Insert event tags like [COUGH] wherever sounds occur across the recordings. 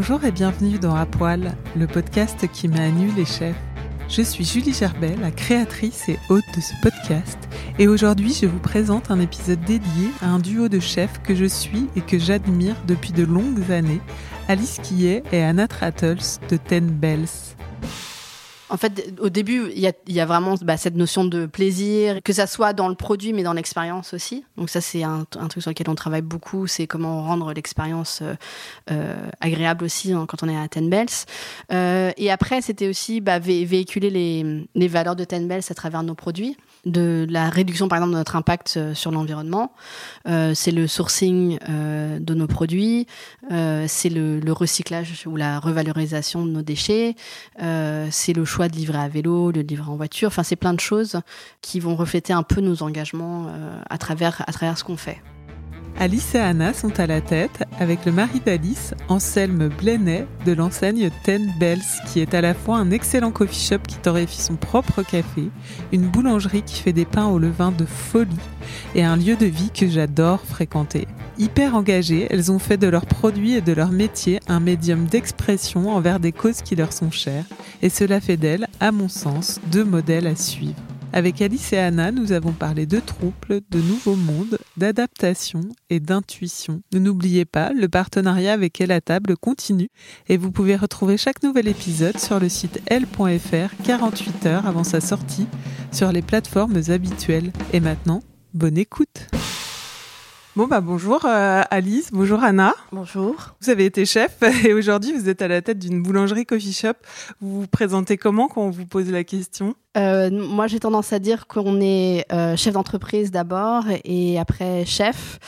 Bonjour et bienvenue dans À Poil, le podcast qui à nu les chefs. Je suis Julie Gerbet, la créatrice et hôte de ce podcast, et aujourd'hui je vous présente un épisode dédié à un duo de chefs que je suis et que j'admire depuis de longues années, Alice Quillet et Anna Trattles de Ten Bells. En fait, au début, il y a, vraiment bah, cette notion de plaisir, que ça soit dans le produit, mais dans l'expérience aussi. Donc ça, c'est un, truc sur lequel on travaille beaucoup, c'est comment rendre l'expérience euh, euh, agréable aussi hein, quand on est à Ten Bells. Euh, et après, c'était aussi bah, véhiculer les, les valeurs de Ten Bells à travers nos produits de la réduction, par exemple, de notre impact euh, sur l'environnement. Euh, c'est le sourcing euh, de nos produits, c'est le, recyclage ou la revalorisation de nos déchets, c'est le choix de livrer à vélo, de livrer en voiture. Enfin, c'est plein de choses qui vont refléter un peu nos engagements à travers à travers ce qu'on fait. Alice et Anna sont à la tête avec le mari d'Alice, Anselme Blenay, de l'enseigne Ten Bells, qui est à la fois un excellent coffee shop qui torréfie son propre café, une boulangerie qui fait des pains au levain de folie et un lieu de vie que j'adore fréquenter. Hyper engagées, elles ont fait de leurs produits et de leur métier un médium d'expression envers des causes qui leur sont chères, et cela fait d'elles, à mon sens, deux modèles à suivre. Avec Alice et Anna, nous avons parlé de troubles, de nouveaux mondes, d'adaptation et d'intuition. Ne n'oubliez pas, le partenariat avec Elle à table continue et vous pouvez retrouver chaque nouvel épisode sur le site L.fr 48 heures avant sa sortie sur les plateformes habituelles. Et maintenant, bonne écoute. Bon bah bonjour euh, Alice, bonjour Anna. Bonjour. Vous avez été chef [LAUGHS] et aujourd'hui vous êtes à la tête d'une boulangerie coffee shop. Vous vous présentez comment quand on vous pose la question? Euh, Moi j'ai tendance à dire qu'on est euh, chef d'entreprise d'abord et après chef.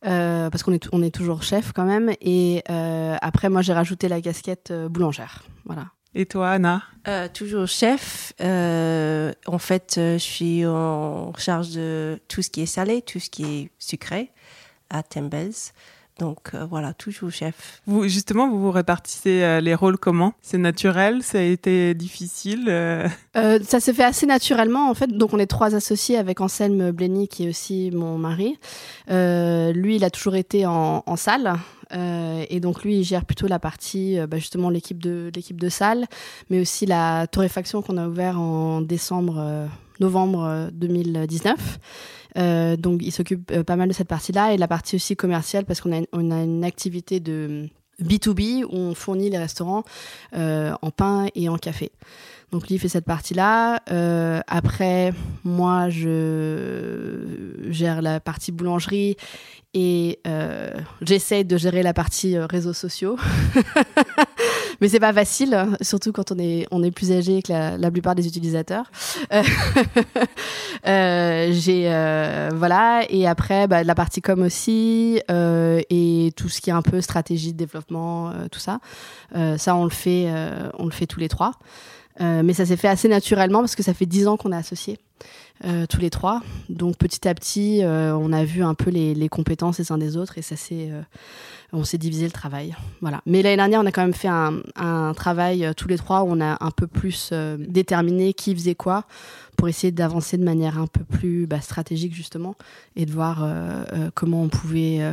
parce qu'on est, on est toujours chef quand même. Et après, moi, j'ai rajouté la casquette boulangère. Voilà. Et toi, Anna? Toujours chef. en fait, je suis en charge de tout ce qui est salé, tout ce qui est sucré à Tembels. Donc euh, voilà, toujours chef. Vous, justement, vous vous répartissez euh, les rôles comment? C'est naturel? Ça a été difficile euh? Ça s'est fait assez naturellement en fait. Donc on est trois associés avec Anselme Blenny qui est aussi mon mari. lui, il a toujours été en, salle. et donc lui, il gère plutôt la partie, bah, justement l'équipe de l'équipe de salle, mais aussi la torréfaction qu'on a ouvert en décembre, novembre 2019. Euh, donc, il s'occupe euh, pas mal de cette partie-là et la partie aussi commerciale parce qu'on a, on a une activité de B2B où on fournit les restaurants euh, en pain et en café. Donc lui fait cette partie-là. Après, moi, je gère la partie boulangerie et euh, j'essaie de gérer la partie réseaux sociaux. [LAUGHS] Mais c'est pas facile, hein, surtout quand on est, plus âgé que la, plupart des utilisateurs. Euh, [LAUGHS] j'ai voilà et après bah, la partie com aussi et tout ce qui est un peu stratégie de développement, tout ça. ça on le fait, on le fait tous les trois. Euh, mais ça s'est fait assez naturellement parce que ça fait dix ans qu'on est associés. Euh, tous les trois. Donc petit à petit, euh, on a vu un peu les, les, compétences les uns des autres et ça s'est on s'est divisé le travail. Voilà. Mais l'année dernière, on a quand même fait un, un travail tous les trois où on a un peu plus déterminé qui faisait quoi pour essayer d'avancer de manière un peu plus bah, stratégique justement et de voir euh, euh, comment on pouvait euh,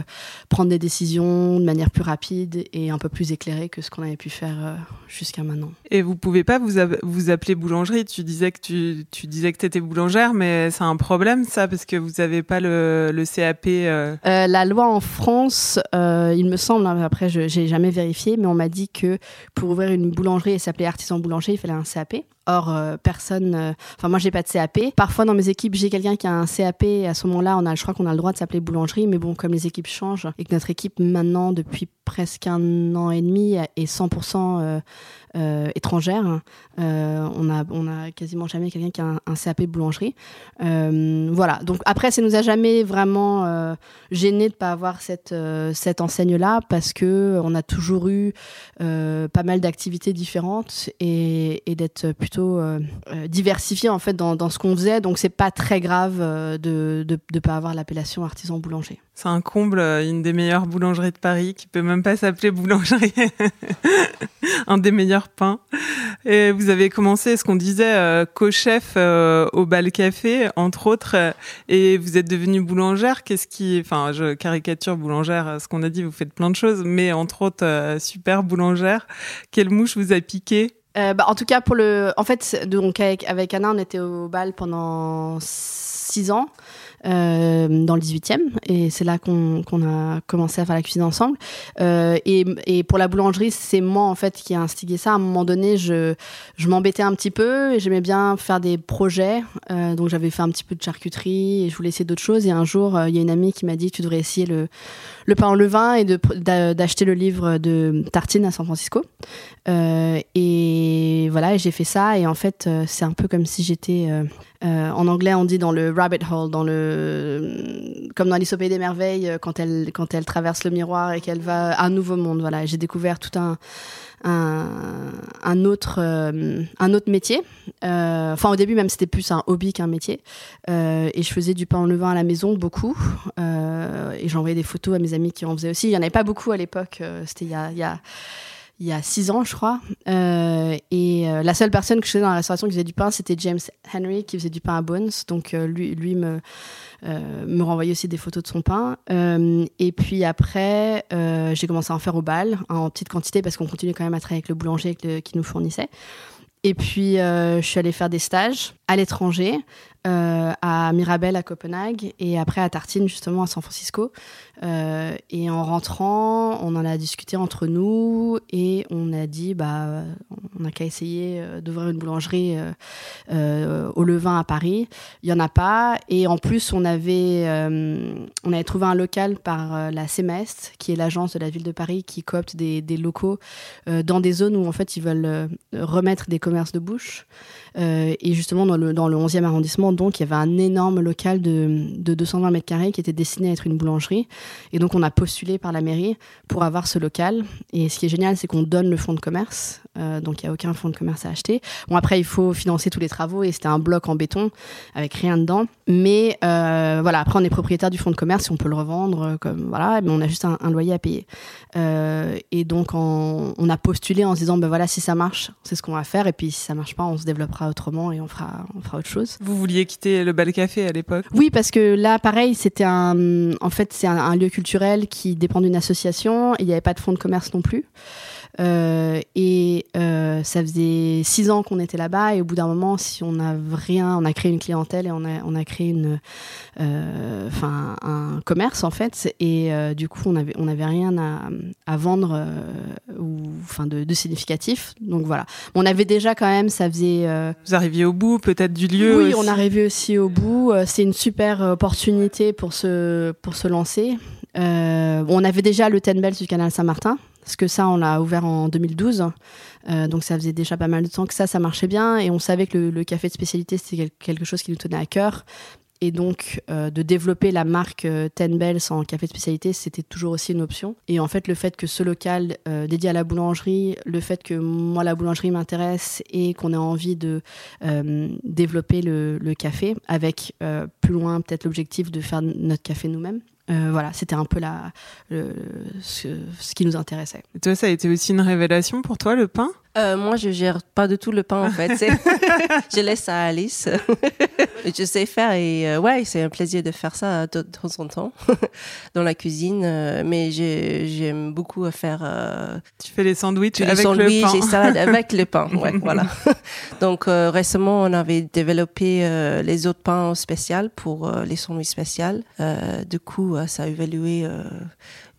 prendre des décisions de manière plus rapide et un peu plus éclairée que ce qu'on avait pu faire jusqu'à maintenant. Et vous pouvez pas vous, vous appeler boulangerie Tu disais que tu, tu disais que étais boulangère, mais c'est un problème ça parce que vous n'avez pas le, le CAP. la loi en France, il me semble, hein, après je j'ai jamais vérifié, mais on m'a dit que pour ouvrir une boulangerie et s'appeler artisan boulanger, il fallait un CAP. Or, euh, personne. Euh, enfin, moi, j'ai pas de CAP. Parfois, dans mes équipes, j'ai quelqu'un qui a un CAP. Et à ce moment-là, on a, je crois qu'on a le droit de s'appeler boulangerie. Mais bon, comme les équipes changent et que notre équipe maintenant, depuis presque un an et demi, est 100% euh, étrangère. Euh, on a quasiment jamais quelqu'un qui a un, CAP boulangerie. Euh, voilà. Donc après, ça nous a jamais vraiment gêné de pas avoir cette cette enseigne là parce que on a toujours eu pas mal d'activités différentes et, d'être plutôt diversifié en fait dans, dans ce qu'on faisait. Donc c'est pas très grave de, de de pas avoir l'appellation artisan boulanger. C'est un comble, une des meilleures boulangeries de Paris qui peut même pas s'appeler boulangerie. [LAUGHS] un des meilleurs pains. Et vous avez commencé, ce qu'on disait, euh, co-chef euh, au Bal Café, entre autres, euh, et vous êtes devenue boulangère. Qu'est-ce qui, enfin, je caricature boulangère, ce qu'on a dit, vous faites plein de choses, mais entre autres, super boulangère. Quelle mouche vous a piqué? Bah, en tout cas, pour le, en fait, donc avec, avec Anna, on était au bal pendant six ans. Euh, dans le 18e. Et c'est là qu'on a commencé à faire la cuisine ensemble. Euh, et, pour la boulangerie, c'est moi en fait qui a instigé ça. À un moment donné, je, m'embêtais un petit peu et j'aimais bien faire des projets. Euh, donc j'avais fait un petit peu de charcuterie et je voulais essayer d'autres choses. Et un jour, il y a une amie qui m'a dit tu devrais essayer le, le pain en levain et d'acheter le livre de Tartine à San Francisco. Et voilà, j'ai fait ça. Et en fait, c'est un peu comme si j'étais euh, en anglais, on dit dans le rabbit hole, dans le comme dans Alice au pays des merveilles, euh, quand elle quand elle traverse le miroir et qu'elle va à un nouveau monde. Voilà, j'ai découvert tout un un, autre euh, un autre métier. Enfin, au début, même c'était plus un hobby qu'un métier. Et je faisais du pain en levain à la maison beaucoup. et j'envoyais des photos à mes amis qui en faisaient aussi. Il y en avait pas beaucoup à l'époque. c'était il y a il y a six ans, je crois. Euh, et euh, la seule personne que je faisais dans la restauration qui faisait du pain, c'était James Henry, qui faisait du pain à Bones. Donc euh, lui, lui me, me renvoyait aussi des photos de son pain. et puis après, j'ai commencé à en faire au bal, en petite quantité, parce qu'on continuait quand même à travailler avec le boulanger qui nous fournissait. Et puis, je suis allée faire des stages à l'étranger, à Mirabel à Copenhague, et après à Tartine, justement, à San Francisco. Euh, et en rentrant, on en a discuté entre nous et on a dit, bah, on n'a qu'à essayer euh, d'ouvrir une boulangerie euh, euh, au Levain à Paris. Il y en a pas. Et en plus, on avait, euh, on avait trouvé un local par la CEMEST, qui est l'agence de la ville de Paris, qui coopte des, des locaux dans des zones où en fait ils veulent remettre des commerces de bouche. Et justement, dans le, dans le 11e arrondissement, donc, il y avait un énorme local de, de 220 mètres carrés qui était destiné à être une boulangerie. Et donc, on a postulé par la mairie pour avoir ce local. Et ce qui est génial, c'est qu'on donne le fonds de commerce. Euh, donc, il n'y a aucun fonds de commerce à acheter. Bon, après, il faut financer tous les travaux et c'était un bloc en béton avec rien dedans. Mais euh, voilà, après, on est propriétaire du fonds de commerce et on peut le revendre. Euh, comme, voilà, mais on a juste un, loyer à payer. Euh, et donc, on, on, a postulé en se disant, ben voilà, si ça marche, c'est ce qu'on va faire. Et puis, si ça marche pas, on se développera autrement et on fera, on fera autre chose. Vous vouliez quitter le bal café à l'époque? Oui, parce que là, pareil, c'était un, en fait, c'est un, un lieu culturel qui dépend d'une association. Il n'y avait pas de fonds de commerce non plus. Euh, et euh, ça faisait six ans qu'on était là-bas et au bout d'un moment, si on n'a rien, on a créé une clientèle et on a, on a créé une, euh, enfin un commerce en fait. Et du coup, on avait, on avait rien à, à vendre ou enfin de, de, significatif. Donc voilà, on avait déjà quand même, ça faisait. Vous arriviez au bout peut-être du lieu. Oui, on arrivait aussi au bout. C'est une super opportunité pour se pour se lancer. on avait déjà le Ten Bells du canal Saint-Martin parce que ça, on l'a ouvert en 2012. Euh, donc ça faisait déjà pas mal de temps que ça, ça marchait bien. Et on savait que le, café de spécialité, c'était quelque chose qui nous tenait à cœur. Et donc, euh, de développer la marque euh, Ten Bells en café de spécialité, c'était toujours aussi une option. Et en fait, le fait que ce local dédié à la boulangerie, le fait que moi, la boulangerie m'intéresse et qu'on ait envie de développer le, café avec plus loin peut-être l'objectif de faire notre café nous-mêmes, Euh, voilà, c'était un peu la, le- ce, ce qui nous intéressait. Toi, ça a été aussi une révélation pour toi, le pain? Euh, moi, je gère pas du tout le pain en fait. [LAUGHS] Je laisse à Alice. [LAUGHS] je sais faire et euh, ouais, c'est un plaisir de faire ça de, temps en temps [LAUGHS] dans la cuisine. euh, mais j'ai- j'aime beaucoup faire Tu fais les sandwichs les avec sandwichs le pain. salades avec le pain. Ouais, voilà. Donc récemment, on avait développé les autres pains spéciaux pour les sandwichs spéciaux. Du coup, ça a évalué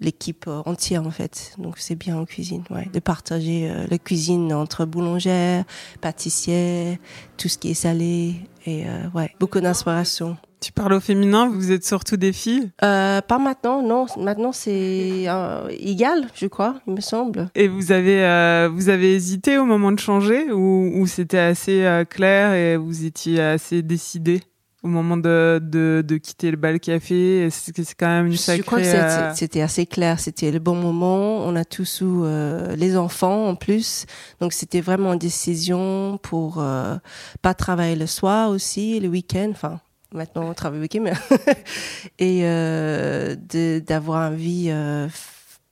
l'équipe euh, entière en fait. Donc c'est bien en cuisine, ouais, de partager euh, la cuisine entre boulangère, pâtissier, tout ce qui est salé et euh, ouais, beaucoup d'inspiration. Tu parles au féminin, vous êtes surtout des filles? Euh, pas maintenant, non. Maintenant c'est euh, égal, je crois, il me semble. Et vous avez, euh, vous avez hésité au moment de changer ou, ou c'était assez euh, clair et vous étiez assez décidé au moment de, de, de quitter le bal café c'est quand même une sacrée... Je crois que euh, c'était assez clair, c'était le bon moment. On a tous eu euh, les enfants en plus, donc c'était vraiment une décision pour euh, pas travailler le soir aussi, le week-end. Enfin, maintenant on travaille le week-end, mais [LAUGHS] et euh, d'avoir une vie euh,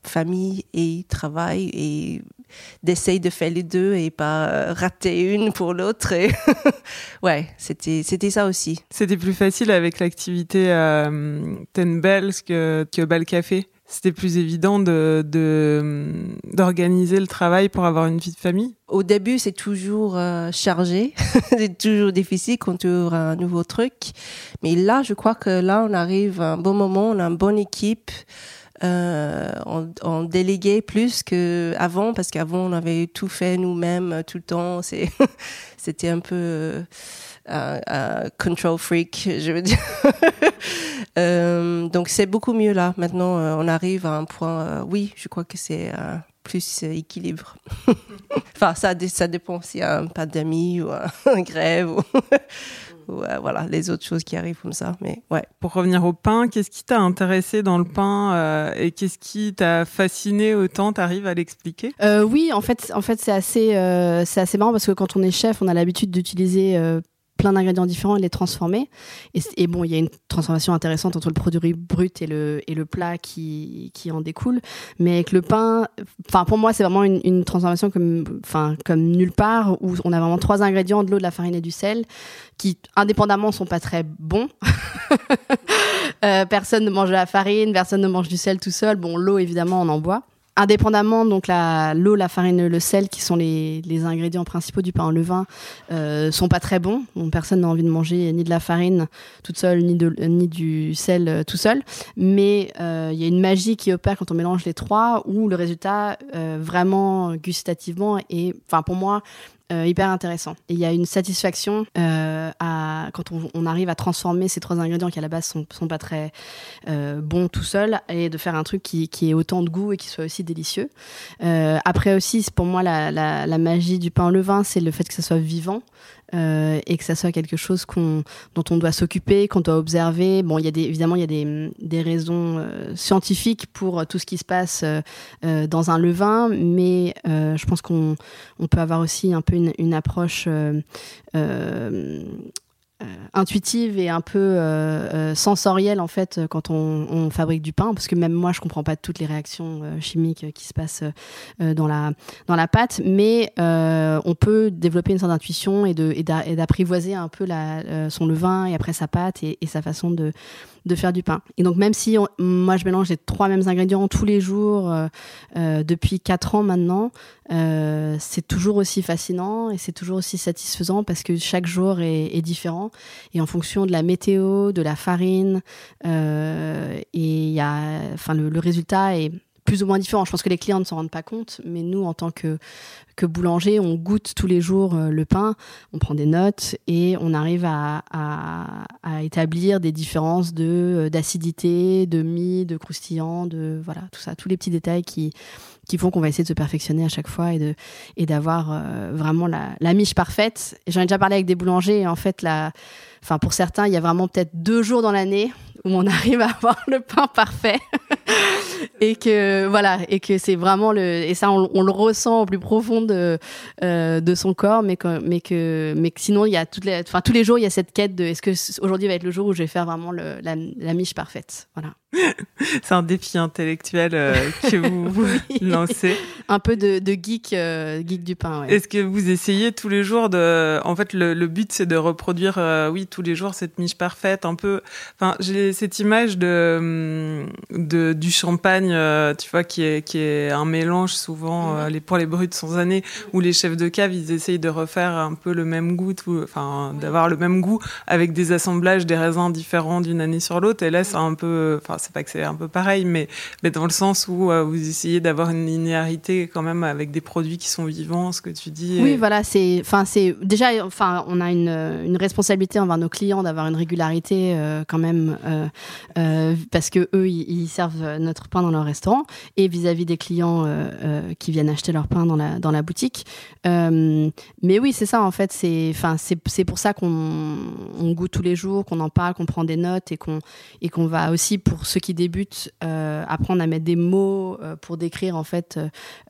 famille et travail et d'essayer de faire les deux et pas euh, rater une pour l'autre. Et [LAUGHS] ouais, c'était c'était ça aussi. C'était plus facile avec l'activité euh, Ten Bells que, que Bal Café. C'était plus évident de de- d'organiser le travail pour avoir une vie de famille. Au début, c'est toujours euh, chargé, [LAUGHS] c'est toujours difficile quand tu ouvres un nouveau truc. Mais là, je crois que là, on arrive à un bon moment, on a une bonne équipe. Euh, on, on déléguait plus qu'avant parce qu'avant on avait tout fait nous-mêmes euh, tout le temps. [LAUGHS] C'était un peu euh, un, control freak, [LAUGHS] je veux dire. [LAUGHS] Euh, donc c'est beaucoup mieux là. Maintenant, on arrive à un point. oui, je crois que c'est plus équilibre. enfin, ça, ça dépend s'il y a une pandémie ou un grève voilà les autres choses qui arrivent comme ça. Mais ouais. Pour revenir au pain, qu'est-ce qui t'a intéressé dans le pain euh, et qu'est-ce qui t'a fasciné autant? T'arrives à l'expliquer? Euh, oui, en fait, en fait c'est assez, euh, c'est assez marrant parce que quand on est chef, on a l'habitude d'utiliser euh, plein d'ingrédients différents et les transformer. Et, bon, il y a une transformation intéressante entre le produit brut et le, et le plat qui, qui en découle. Mais avec le pain, enfin pour moi, c'est vraiment une, une transformation comme, enfin comme nulle part où on a vraiment trois ingrédients de l'eau, de la farine et du sel qui indépendamment sont pas très bons. [LAUGHS] Euh, personne ne mange de la farine, personne ne mange du sel tout seul. Bon, l'eau évidemment, on en boit indépendamment, donc la, l'eau, la farine, le sel, qui sont les, les ingrédients principaux du pain en levain, euh, sont pas très bons. Donc, personne n'a envie de manger ni de la farine toute seule, ni, de, ni du sel euh, tout seul. Mais euh, il y a une magie qui opère quand on mélange les trois, où le résultat, euh, vraiment gustativement, est, enfin pour moi, euh, hyper intéressant. Il y a une satisfaction euh, à, quand on, arrive à transformer ces trois ingrédients qui à la base sont, sont pas très euh, bons tout seuls et de faire un truc qui, qui ait autant de goût et qui soit aussi délicieux. Après aussi, pour moi la magie du pain au levain, c'est le fait que ça soit vivant. Euh, et que ça soit quelque chose qu'on, dont on doit s'occuper, qu'on doit observer. Bon, il y a des, évidemment, il y a des, des raisons euh, scientifiques pour tout ce qui se passe euh, euh, dans un levain, mais euh, je pense qu'on on peut avoir aussi un peu une, une approche euh, euh, euh, intuitive et un peu euh, euh, sensorielle en fait quand on, on fabrique du pain parce que même moi je comprends pas toutes les réactions euh, chimiques qui se passent euh, dans la dans la pâte mais euh, on peut développer une sorte d'intuition et de et d'a- et d'apprivoiser un peu la, euh, son levain et après sa pâte et sa façon de de faire du pain. Et donc même si on- moi je mélange les trois mêmes ingrédients tous les jours euh, euh, depuis quatre ans maintenant, euh, c'est toujours aussi fascinant et c'est toujours aussi satisfaisant parce que chaque jour est, différent et en fonction de la météo, de la farine, et y a, enfin le, le résultat est plus ou moins différent. Je pense que les clients ne s'en rendent pas compte, mais nous, en tant que, boulanger, on goûte tous les jours euh, le pain, on prend des notes et on arrive à, établir des différences de euh, d'acidité, de mie, de croustillant, de voilà tout ça, tous les petits détails qui qui font qu'on va essayer de se perfectionner à chaque fois et de et d'avoir euh, vraiment la, miche parfaite. J'en ai déjà parlé avec des boulangers et en fait la pour certains, il y a vraiment peut-être deux jours dans l'année où on arrive à avoir le pain parfait. [LAUGHS] et que voilà et que c'est vraiment le et ça on, on, le ressent au plus profond de euh, de son corps mais que mais que mais que sinon il y a toutes les enfin tous les jours il y a cette quête de est-ce que aujourd'hui va être le jour où je vais faire vraiment le, la, la miche parfaite? Voilà [LAUGHS] c'est un défi intellectuel euh, que vous, [LAUGHS] lancez. Un peu de, de geek, euh, geek du pain. Ouais. Est-ce que vous essayez tous les jours de, en fait, le, le but c'est de reproduire, euh, oui, tous les jours cette miche parfaite, un peu. Enfin, j'ai cette image de, de du champagne, tu vois, qui est qui est un mélange souvent pour les bruts sans année où les chefs de cave ils essayent de refaire un peu le même goût, tout, enfin, d'avoir le même goût avec des assemblages des raisins différents d'une année sur l'autre. Et là, c'est un peu, enfin c'est pas que c'est un peu pareil, mais, mais dans le sens où euh, vous essayez d'avoir une linéarité quand même avec des produits qui sont vivants, ce que tu dis. Oui, voilà, c'est, enfin, c'est déjà, enfin, on a une, une responsabilité envers nos clients d'avoir une régularité euh, quand même, euh, parce que eux, ils, servent notre pain dans leur restaurant et vis-à-vis des clients qui viennent acheter leur pain dans la boutique. mais oui, c'est ça en fait, c'est, pour ça qu'on on goûte tous les jours, qu'on en parle, qu'on prend des notes et qu'on qu'on va aussi pour ceux qui débutent euh, apprendre à mettre des mots euh, pour décrire en fait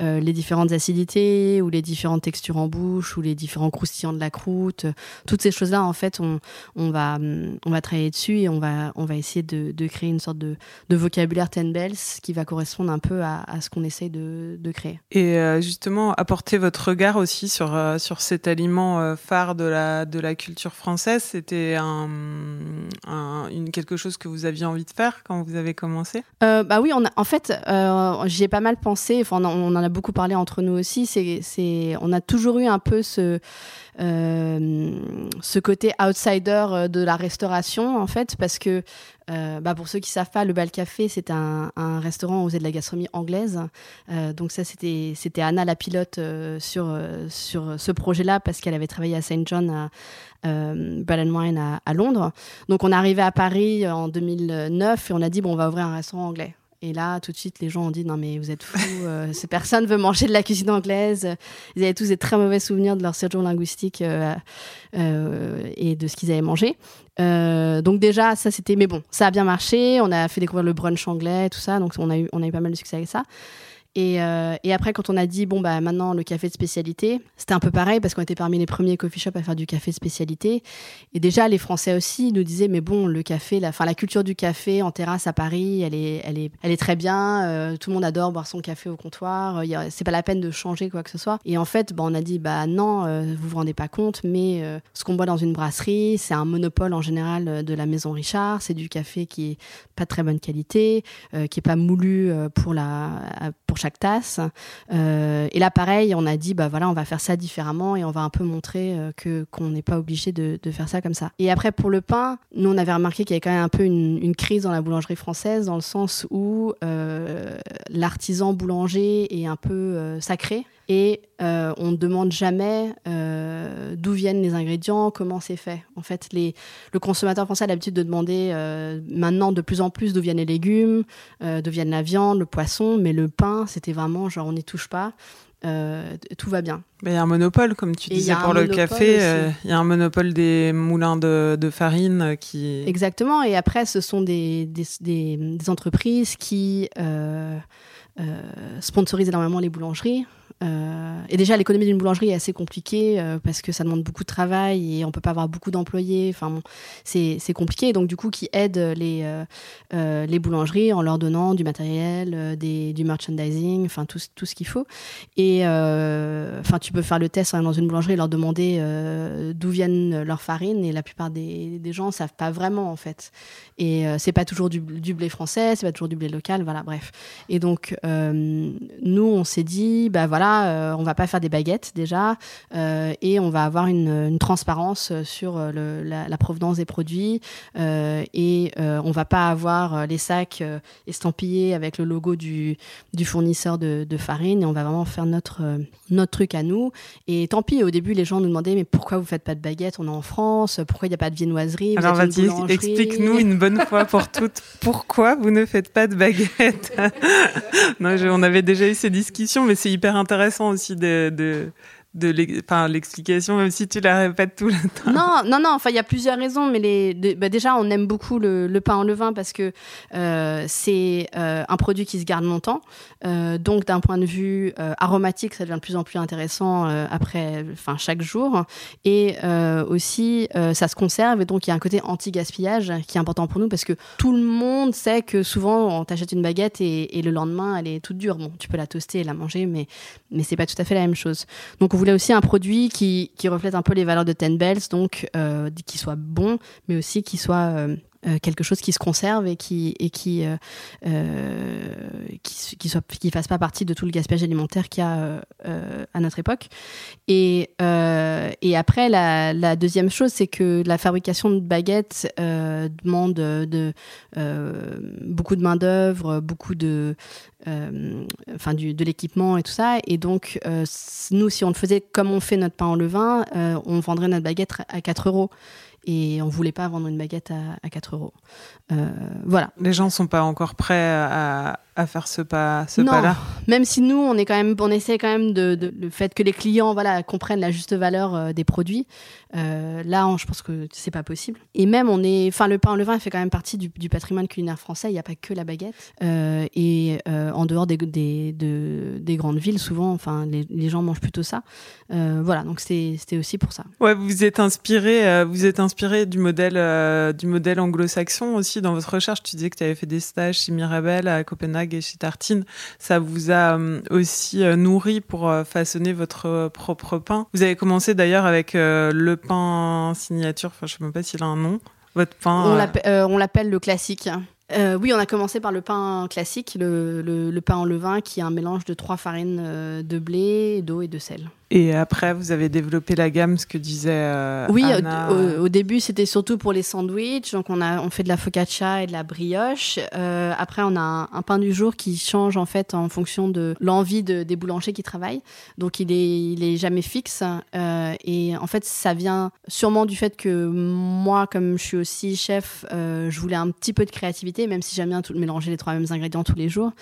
euh, les différentes acidités ou les différentes textures en bouche ou les différents croustillants de la croûte. Toutes ces choses-là, en fait, on, on, va, on va travailler dessus et on va, on va essayer de, de créer une sorte de, de vocabulaire Ten Bells qui va correspondre un peu à, à ce qu'on essaye de, de, créer. Et justement, apporter votre regard aussi sur, sur cet aliment phare de la, de la culture française, c'était un, un, une, quelque chose que vous aviez envie de faire quand vous avez commencé? Euh, Bah oui, on a, en fait, euh, j'y ai pas mal pensé. Enfin, on, en a beaucoup parlé entre nous aussi. C'est, on a toujours eu un peu ce, euh, ce côté outsider euh, de la restauration, en fait, parce que euh, bah pour ceux qui savent pas, le Bal Café, c'est un, un, restaurant où faisait de la gastronomie anglaise. Euh, donc ça, c'était c'était Anna la pilote euh, sur sur ce projet-là parce qu'elle avait travaillé à Saint John à euh, and Wine à, à, Londres. Donc on est arrivé à Paris en 2009 et on a dit bon on va ouvrir un restaurant anglais. Et là, tout de suite, les gens ont dit non mais vous êtes fous, euh, [LAUGHS] ces personnes veulent manger de la cuisine anglaise. Ils avaient tous des très mauvais souvenirs de leur séjour linguistique euh, euh, et de ce qu'ils avaient mangé. Donc déjà, ça c'était, mais bon, ça a bien marché. On a fait découvrir le brunch anglais, tout ça, donc on a eu, on a eu pas mal de succès avec ça. Et, euh, et, après, quand on a dit, bon, bah, maintenant, le café de spécialité, c'était un peu pareil parce qu'on était parmi les premiers coffee shops à faire du café de spécialité. Et déjà, les Français aussi nous disaient, mais bon, le café, la, la culture du café en terrasse à Paris, elle est, très bien. Euh, tout le monde adore boire son café au comptoir. C'est pas la peine de changer quoi que ce soit. Et en fait, bah, on a dit, bah, non, euh, vous vous rendez pas compte, mais euh, ce qu'on boit dans une brasserie, c'est un monopole en général euh, de la maison Richard. C'est du café qui est pas de très bonne qualité, qui est pas moulu pour la, pour chaque Euh, et là, pareil, on a dit, bah voilà, on va faire ça différemment et on va un peu montrer euh, que qu'on n'est pas obligé de, faire ça comme ça. Et après, pour le pain, nous, on avait remarqué qu'il y avait quand même un peu une, crise dans la boulangerie française, dans le sens où euh, l'artisan boulanger est un peu sacré et euh, on ne demande jamais euh, d'où viennent les ingrédients, comment c'est fait. En fait, les, le consommateur français a l'habitude de demander euh, maintenant de plus en plus d'où viennent les légumes, d'où viennent la viande, le poisson, mais le pain, c'était vraiment genre on n'y touche pas. Euh, tout va bien. Il y a un monopole, comme tu disais pour le café. Euh, il y a un monopole des moulins de, de, farine qui. Exactement. Et après, ce sont des, des, des, des entreprises qui sponsorisent énormément les boulangeries. Euh, et déjà, l'économie d'une boulangerie est assez compliquée euh, parce que ça demande beaucoup de travail et on peut pas avoir beaucoup d'employés. Enfin, bon, c'est compliqué. Donc, du coup, qui aide les, euh, les boulangeries en leur donnant du matériel, du merchandising, enfin, tout, tout ce qu'il faut. Et enfin, tu peux faire le test dans une boulangerie et leur demander d'où viennent leurs farines. Et la plupart des, des gens savent pas vraiment, en fait. Et c'est pas toujours du, du blé français, c'est pas toujours du blé local, voilà, bref. Et donc, nous, on s'est dit, bah voilà, euh, on va pas faire des baguettes déjà, euh, et on va avoir une, une transparence sur euh, le, la, la, provenance des produits, et on va pas avoir les sacs estampillés avec le logo du, du fournisseur de, de, farine, et on va vraiment faire notre, notre truc à nous. Et tant pis, au début, les gens nous demandaient, mais pourquoi vous faites pas de baguettes On est en France, pourquoi il n'y a pas de viennoiserie Alors, explique-nous une bonne fois pour toutes, pourquoi vous ne faites pas de baguettes? [LAUGHS] Non, je, On avait déjà eu ces discussions, mais c'est hyper intéressant intéressant aussi de, de, de l'explication, même si tu la répètes tout le temps. Non, non, non. Enfin, il y a plusieurs raisons, mais les, bah, déjà, on aime beaucoup le, pain en levain parce que euh, c'est euh, un produit qui se garde longtemps. Euh, donc, d'un point de vue aromatique, ça devient de plus en plus intéressant après, enfin, chaque jour. Et aussi, ça se conserve et donc il y a un côté anti-gaspillage qui est important pour nous parce que tout le monde sait que souvent, on t'achète une baguette et, le lendemain, elle est toute dure. Bon, tu peux la toaster et la manger, mais mais c'est pas tout à fait la même chose. Donc, on voulait aussi un produit qui, qui reflète un peu les valeurs de Ten Bells, donc euh, qui soit bon, mais aussi qui soit euh, quelque chose qui se conserve et qui et qui euh, euh, qui, soit qui fasse pas partie de tout le gaspillage alimentaire qu'il y a à notre époque. Et et après la, la deuxième chose c'est que la fabrication de baguettes demande de beaucoup de main d'œuvre beaucoup de enfin du, de l'équipement et tout ça. Et donc nous si on le faisait comme on fait notre pain en levain on vendrait notre baguette à 4 euros et on voulait pas vendre une baguette à, à 4 euros. Euh, voilà. Les gens sont pas encore prêts à, à faire ce pas, ce pas-là. Même si nous, on est quand même, on essaie quand même de, le fait que les clients, voilà, comprennent la juste valeur euh, des produits. Euh, là, je pense que c'est pas possible. Et même, on est, enfin, le pain en levain fait quand même partie du, patrimoine culinaire français. Il n'y a pas que la baguette. Euh, et en dehors des, des, des, grandes villes, souvent, enfin, les, gens mangent plutôt ça. voilà, donc c'était aussi pour ça. Ouais, vous êtes inspiré, vous êtes inspiré du modèle, modèle anglo-saxon aussi dans votre recherche. Tu disais que tu avais fait des stages chez Mirabel à Copenhague et chez Tartine, ça vous a euh, aussi euh, nourri pour euh, façonner votre propre pain. Vous avez commencé d'ailleurs avec le pain signature, enfin je sais même pas s'il a un nom. Votre pain. On l'appelle le classique. Oui, on a commencé par le pain classique, le, le, pain en levain, qui est un mélange de trois farines de blé, d'eau et de sel. Et après, vous avez développé la gamme, ce que disait euh, Oui, Anna. Au, au, début, c'était surtout pour les sandwichs. Donc, on a on fait de la focaccia et de la brioche. Euh, après, on a un, pain du jour qui change en fait en fonction de l'envie de, des boulangers qui travaillent. Donc, il est il est jamais fixe. Euh, et en fait, ça vient sûrement du fait que moi, comme je suis aussi chef, euh, je voulais un petit peu de créativité, même si j'aime bien tout, mélanger les trois mêmes ingrédients tous les jours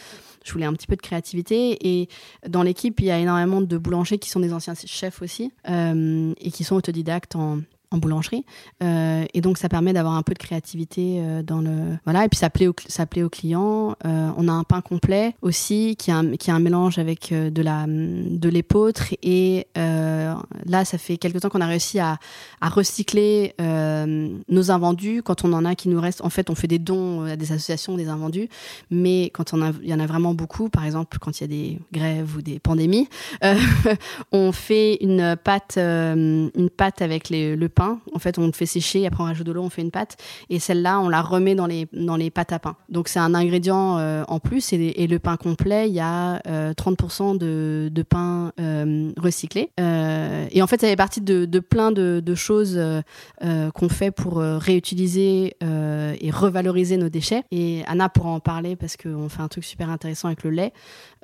je voulais un petit peu de créativité. Et dans l'équipe, il y a énormément de boulangers qui sont des anciens chefs aussi euh, et qui sont autodidactes en, en boulangerie. Euh, et donc, ça permet d'avoir un peu de créativité euh, dans le. Voilà, et puis ça plaît, au, ça plaît aux clients. Euh, on a un pain complet aussi, qui est un, qui est un mélange avec de la de l'épeautre. Et là, ça fait quelque temps qu'on a réussi à, à recycler nos invendus. Quand on en a qui nous restent, en fait, on fait des dons à des associations des invendus. Mais quand il y en a vraiment beaucoup, par exemple, quand il y a des grèves ou des pandémies, [LAUGHS] on fait une pâte, une pâte avec les, le En fait, on le fait sécher, après on rajoute de l'eau, on fait une pâte. Et celle-là, on la remet dans les, dans les pâtes à pain. Donc c'est un ingrédient euh, en plus. Et, le pain complet, il y a 30% euh, de, de pain euh, recyclé. et en fait, ça fait partie de, de plein de, de choses qu'on fait pour réutiliser et revaloriser nos déchets. Et Anna pourra en parler parce qu'on fait un truc super intéressant avec le lait.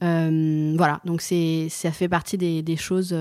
Voilà, donc c'est ça fait partie des, choses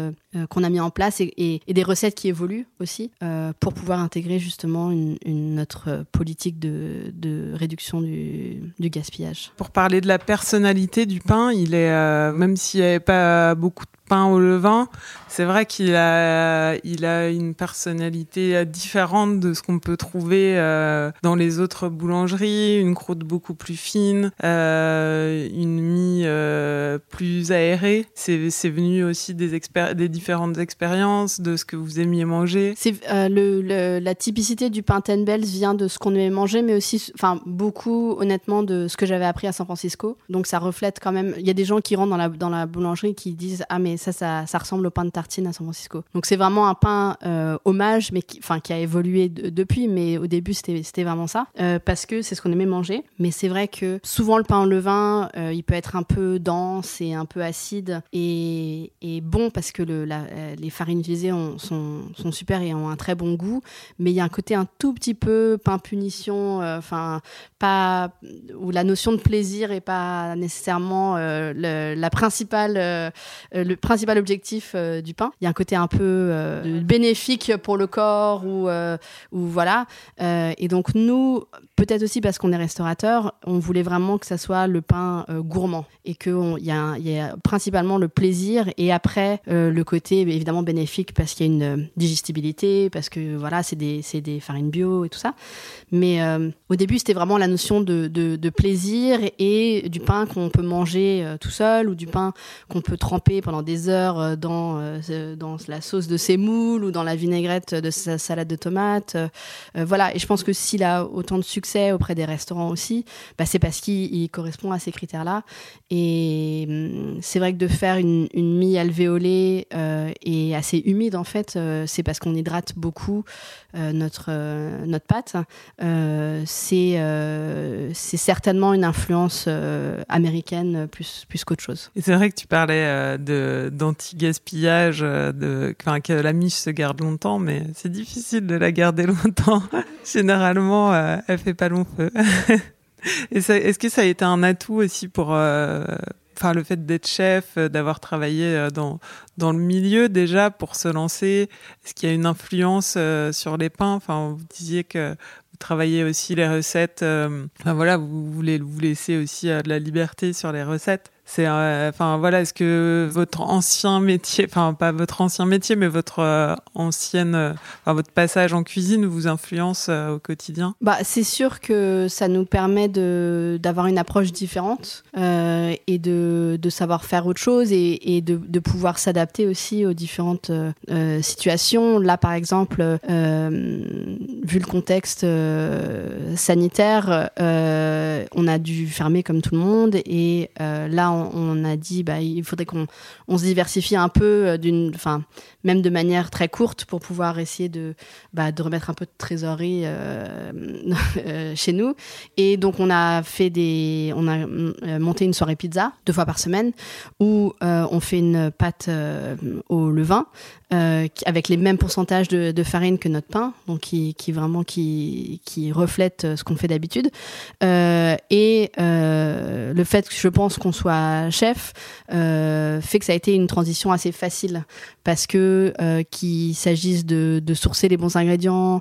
qu'on a mis en place et, des recettes qui évoluent aussi. Euh, pour pouvoir intégrer justement notre politique de, réduction du, du, gaspillage. Pour parler de la personnalité du pain, il est, euh, même s'il n'y avait pas beaucoup de au levain, c'est vrai qu'il a, il a une personnalité différente de ce qu'on peut trouver euh, dans les autres boulangeries, une croûte beaucoup plus fine, euh, une mie euh, plus aérée. C'est, c'est venu aussi des, expér- des différentes expériences, de ce que vous aimiez manger. C'est le, la typicité du pain Ten Bells vient de ce qu'on aimait manger, mais aussi, enfin beaucoup honnêtement de ce que j'avais appris à San Francisco. Donc ça reflète quand même. Il y a des gens qui rentrent dans la dans la boulangerie qui disent ah mais ça, ça, ressemble au pain de tartine à San Francisco. Donc c'est vraiment un pain euh, hommage, mais qui, qui a évolué depuis, mais au début c'était vraiment ça, euh, parce que c'est ce qu'on aimait manger. Mais c'est vrai que souvent le pain en levain, euh, il peut être un peu dense et un peu acide et, et bon parce que le, les farines utilisées ont, sont, sont super et ont un très bon goût, mais il y a un côté un tout petit peu pain punition, enfin pas où la notion de plaisir est pas nécessairement la principale le principal objectif euh, du pain. Il y a un côté un peu euh, bénéfique pour le corps ou, euh, ou voilà. et donc nous, peut-être aussi parce qu'on est restaurateur, on voulait vraiment que ça soit le pain euh, gourmand et qu'il y, y a principalement le plaisir et après euh, le côté évidemment bénéfique parce qu'il y a une euh, digestibilité, parce que voilà, c'est des, des farines bio et tout ça. Mais au début, c'était vraiment la notion de, plaisir et du pain qu'on peut manger tout seul ou du pain qu'on peut tremper pendant des heures dans, dans la sauce de sémoule ou dans la vinaigrette de sa salade de tomates. voilà, et je pense que s'il a autant de succès auprès des restaurants aussi, bah, c'est parce qu'il correspond à ces critères-là. Et hum, c'est vrai que de faire une, une mie alvéolée euh, et assez humide, en fait, euh, c'est parce qu'on hydrate beaucoup euh, notre, euh, notre pâte. c'est certainement une influence américaine plus, plus qu'autre chose. Et c'est vrai que tu parlais d'anti-gaspillage, de, que la miche se garde longtemps, mais c'est difficile de la garder [LAUGHS] longtemps. Généralement, elle fait pas long feu. est-ce que ça a été un atout aussi pour, euh, enfin, le fait d'être chef, euh, d'avoir travaillé euh, dans dans le milieu déjà pour se lancer? Est-ce qu'il y a une influence sur les pains Enfin, vous disiez que vous travaillez aussi les recettes. enfin voilà, vous voulez vous laisser aussi de la liberté sur les recettes. C'est, euh, enfin voilà, est-ce que votre ancien métier, enfin pas votre ancien métier, mais votre euh, ancienne, euh, votre passage en cuisine vous influence au quotidien? Bah c'est sûr que ça nous permet de d'avoir une approche différente et de, de savoir faire autre chose et, et de, de pouvoir s'adapter aussi aux différentes situations. Là par exemple, vu le contexte sanitaire, on a dû fermer comme tout le monde et là on on, a dit bah, il faudrait qu'on on se diversifie un peu euh, d'une, enfin même de manière très courte pour pouvoir essayer de bah, de remettre un peu de trésorerie euh, [LAUGHS] euh, chez nous. Et donc on a fait des, on a monté une soirée pizza deux fois par semaine où on fait une pâte au levain avec les mêmes pourcentages de, farine que notre pain, donc qui, vraiment qui, qui reflète ce qu'on fait d'habitude. Et le fait que je pense qu'on soit chef euh, fait que ça a été une transition assez facile parce que euh, qu'il s'agisse de, sourcer les bons ingrédients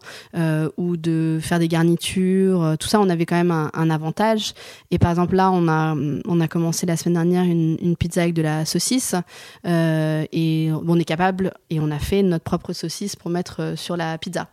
ou de faire des garnitures, tout ça, on avait quand même un, avantage. Et par exemple là, on a on a commencé la semaine dernière une, une pizza avec de la saucisse et on est capable et on a fait notre propre saucisse pour mettre euh, sur la pizza.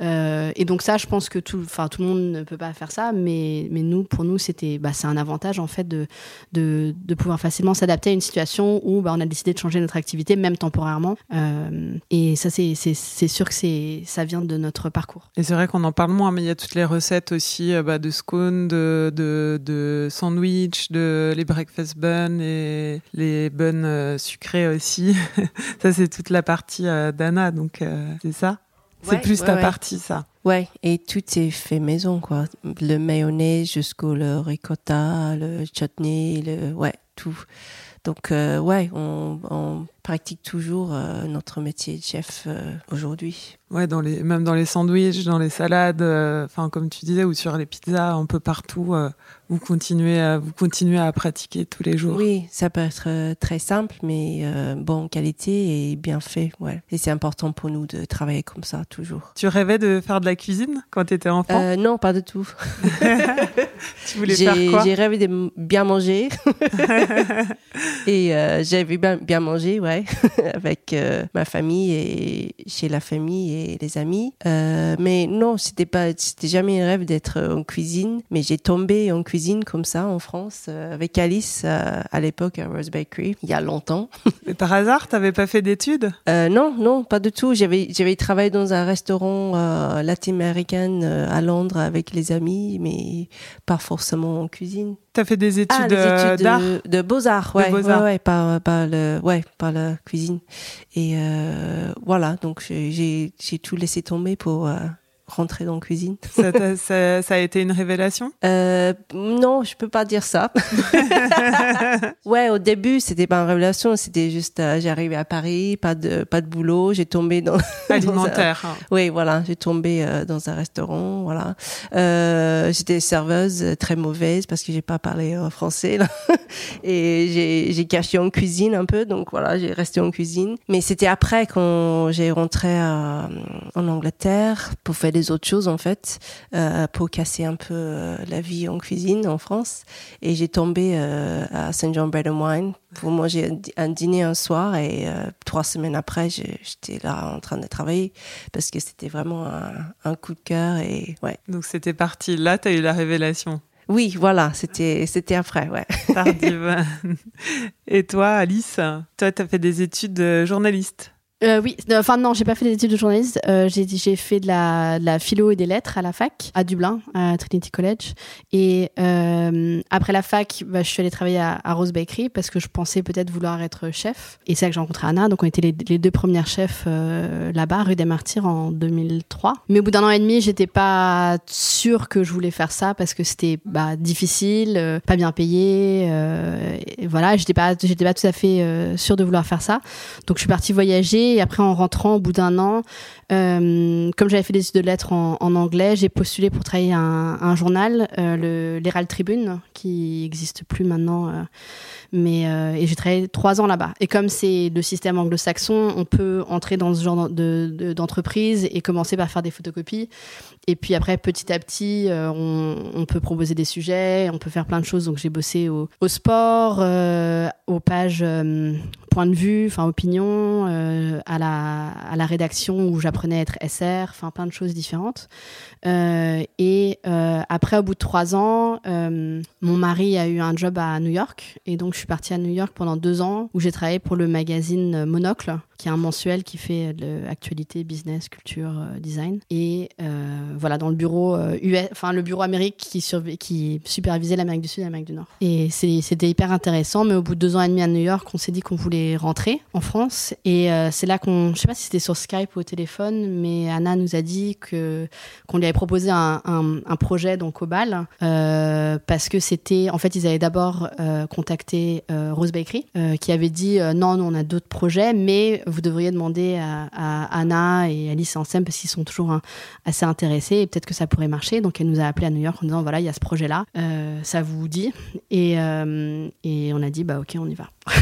Euh, et donc ça, je pense que tout, enfin tout le monde ne peut pas faire ça, mais mais nous, pour nous, c'était, bah, c'est un avantage en fait de de, pouvoir facilement s'adapter à une situation où bah, on a décidé de changer notre activité, même temporairement. Euh, et ça, c'est c'est sûr que c'est ça vient de notre parcours. Et c'est vrai qu'on en parle moins, mais il y a toutes les recettes aussi bah, de scones, de de, de sandwich, de les breakfast buns et les buns sucrés aussi. [LAUGHS] ça, c'est toute la partie d'Anna, donc c'est ça. C'est plus ta partie, ça. Ouais, et tout est fait maison, quoi. Le mayonnaise jusqu'au le ricotta, le chutney, le, ouais, tout. Donc, euh, ouais, on, on, pratique toujours euh, notre métier de chef euh, aujourd'hui. Ouais, dans les, même dans les sandwichs, dans les salades, euh, enfin comme tu disais, ou sur les pizzas, un peu partout, vous continuez, à, vous continuez à pratiquer tous les jours. Oui, ça peut être très simple, mais bon qualité et bien fait. Ouais. Et c'est important pour nous de travailler comme ça toujours. Tu rêvais de faire de la cuisine quand tu étais enfant? Non, pas du tout. [LAUGHS] tu voulais faire quoi? J'ai rêvé de bien manger [LAUGHS] et vu bien, bien manger, ouais. [LAUGHS] avec euh, ma famille et chez la famille et les amis. Euh, mais non, c'était pas, c'était jamais un rêve d'être en cuisine. Mais j'ai tombé en cuisine comme ça en France euh, avec Alice à l'époque à Rose Bakery il y a longtemps. [LAUGHS] mais par hasard, t'avais pas fait d'études? Non, non, pas du tout. J'avais, j'avais travaillé dans un restaurant latin-américain à Londres avec les amis, mais pas forcément en cuisine. T'as fait des ah, études, ah, d'art? de, beaux-arts, ouais, ouais, ouais, par, par le, ouais, par la cuisine. Et euh, voilà, donc j'ai tout laissé tomber pour euh, rentrer dans la cuisine. [LAUGHS] Ça, ça, ça, a été une révélation? Euh, Non, je peux pas dire ça. [LAUGHS] ouais, au début, c'était pas une révélation, c'était juste, euh, j'arrivais à Paris, pas de pas de boulot, j'ai tombé dans [LAUGHS] alimentaire. Oui, voilà, j'ai tombé euh, dans un restaurant, voilà. Euh, j'étais serveuse très mauvaise parce que j'ai pas parlé français là. et j'ai caché en cuisine un peu, donc voilà, j'ai resté en cuisine. Mais c'était après quand j'ai rentré en Angleterre pour faire des les autres choses en fait euh, pour casser un peu euh, la vie en cuisine en France. Et j'ai tombé euh, à St. John Bread and Wine pour manger un, dîner un soir et trois semaines après j'étais là en train de travailler parce que c'était vraiment un, un coup de cœur et ouais. Donc c'était parti. Là, tu as eu la révélation Oui, voilà, c'était c'était après, ouais. tardive. [LAUGHS] Et toi, Alice, toi, tu as fait des études de journaliste. Euh, oui, enfin non, j'ai pas fait des études de journaliste. Euh, j'ai fait de la, philo et des lettres à la fac à Dublin, à Trinity College. Et euh, après la fac, bah, je suis allée travailler à, à Rose Bakery parce que je pensais peut-être vouloir être chef. Et c'est là que j'ai rencontré Anna. Donc on était les, deux premières chefs là-bas, rue des Martyrs, en 2003. Mais au bout d'un an et demi, j'étais pas sûre que je voulais faire ça parce que c'était bah, difficile, pas bien payé. voilà, j'étais pas, j'étais pas tout à fait sûre de vouloir faire ça. Donc je suis partie voyager et après en rentrant au bout d'un an, euh, comme j'avais fait des études de lettres en, anglais, j'ai postulé pour travailler un, un journal, euh, l'Herald Tribune, qui n'existe plus maintenant. euh, mais euh, et j'ai travaillé trois ans là-bas. Et comme c'est le système anglo-saxon, on peut entrer dans ce genre de- de- d'entreprise et commencer par faire des photocopies. Et puis après, petit à petit, on, peut proposer des sujets, on peut faire plein de choses. Donc j'ai bossé au, sport, aux pages point de vue, enfin opinion, euh, à, la, à la rédaction où j'apprenais à être SR, enfin plein de choses différentes. Euh, et euh, après, au bout de trois ans, mon mari a eu un job à New York. Et donc je suis partie à New York pendant deux ans où j'ai travaillé pour le magazine Monocle, qui est un mensuel qui fait de l'actualité, business, culture, euh, design. Et euh, voilà, dans le bureau euh, US, le bureau Amérique qui, qui supervisait l'Amérique du Sud et l'Amérique du Nord. Et c'était hyper intéressant, mais au bout de deux ans et demi à New York, on s'est dit qu'on voulait rentrer en France. Et euh, c'est là qu'on, je sais pas si c'était sur Skype ou au téléphone, mais Anna nous a dit que qu'on lui avait proposé un, projet donc au bal euh, parce que c'était, en fait, ils avaient d'abord euh, contacté euh, Rose Bakery euh, qui avait dit euh, non, nous on a d'autres projets, mais vous devriez demander à, Anna et Alice Ansem parce qu'ils sont toujours hein, assez intéressés et peut-être que ça pourrait marcher. Donc elle nous a appelé à New York en disant voilà, il y a ce projet-là, euh, ça vous dit et, euh, et on a dit bah ok, on y va. [LAUGHS]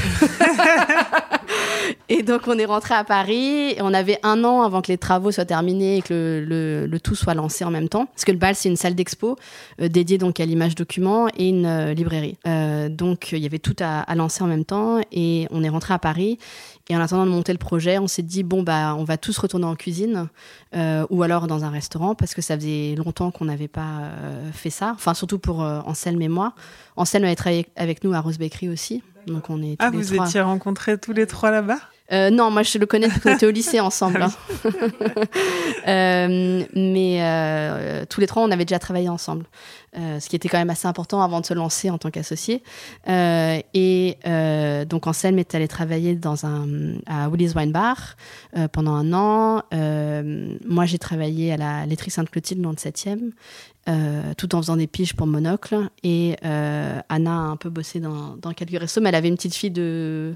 Et donc on est rentré à Paris on avait un an avant que les travaux soient terminés et que le, tout soit lancé en même temps. Parce que le bal c'est une salle d'expo euh, dédiée donc à l'image document et une euh, librairie. Euh, donc il y avait tout à, lancer en même temps et on est rentré à Paris. Et en attendant de monter le projet, on s'est dit bon bah on va tous retourner en cuisine ou alors dans un restaurant parce que ça faisait longtemps qu'on n'avait pas fait ça. Enfin surtout pour Anselme et moi. Anselme avait travaillé avec nous à Rose Bakery aussi. Donc on est tous Ah, les vous trois. étiez rencontrés tous les trois là-bas? Euh, non, moi je le connais parce qu'on était au lycée ensemble. [LAUGHS] hein. [LAUGHS] Euh, mais euh, tous les trois, on avait déjà travaillé ensemble, Euh, ce qui était quand même assez important avant de se lancer en tant qu'associé. Euh, et euh, donc Anselme est allé travailler dans un à Willy's Wine Bar euh, pendant un an. Euh, moi, j'ai travaillé à la laiterie Sainte-Clotilde dans le 7e. euh, tout en faisant des piges pour Monocle. Et euh, Anna a un peu bossé dans, dans quelques restos, mais elle avait une petite fille de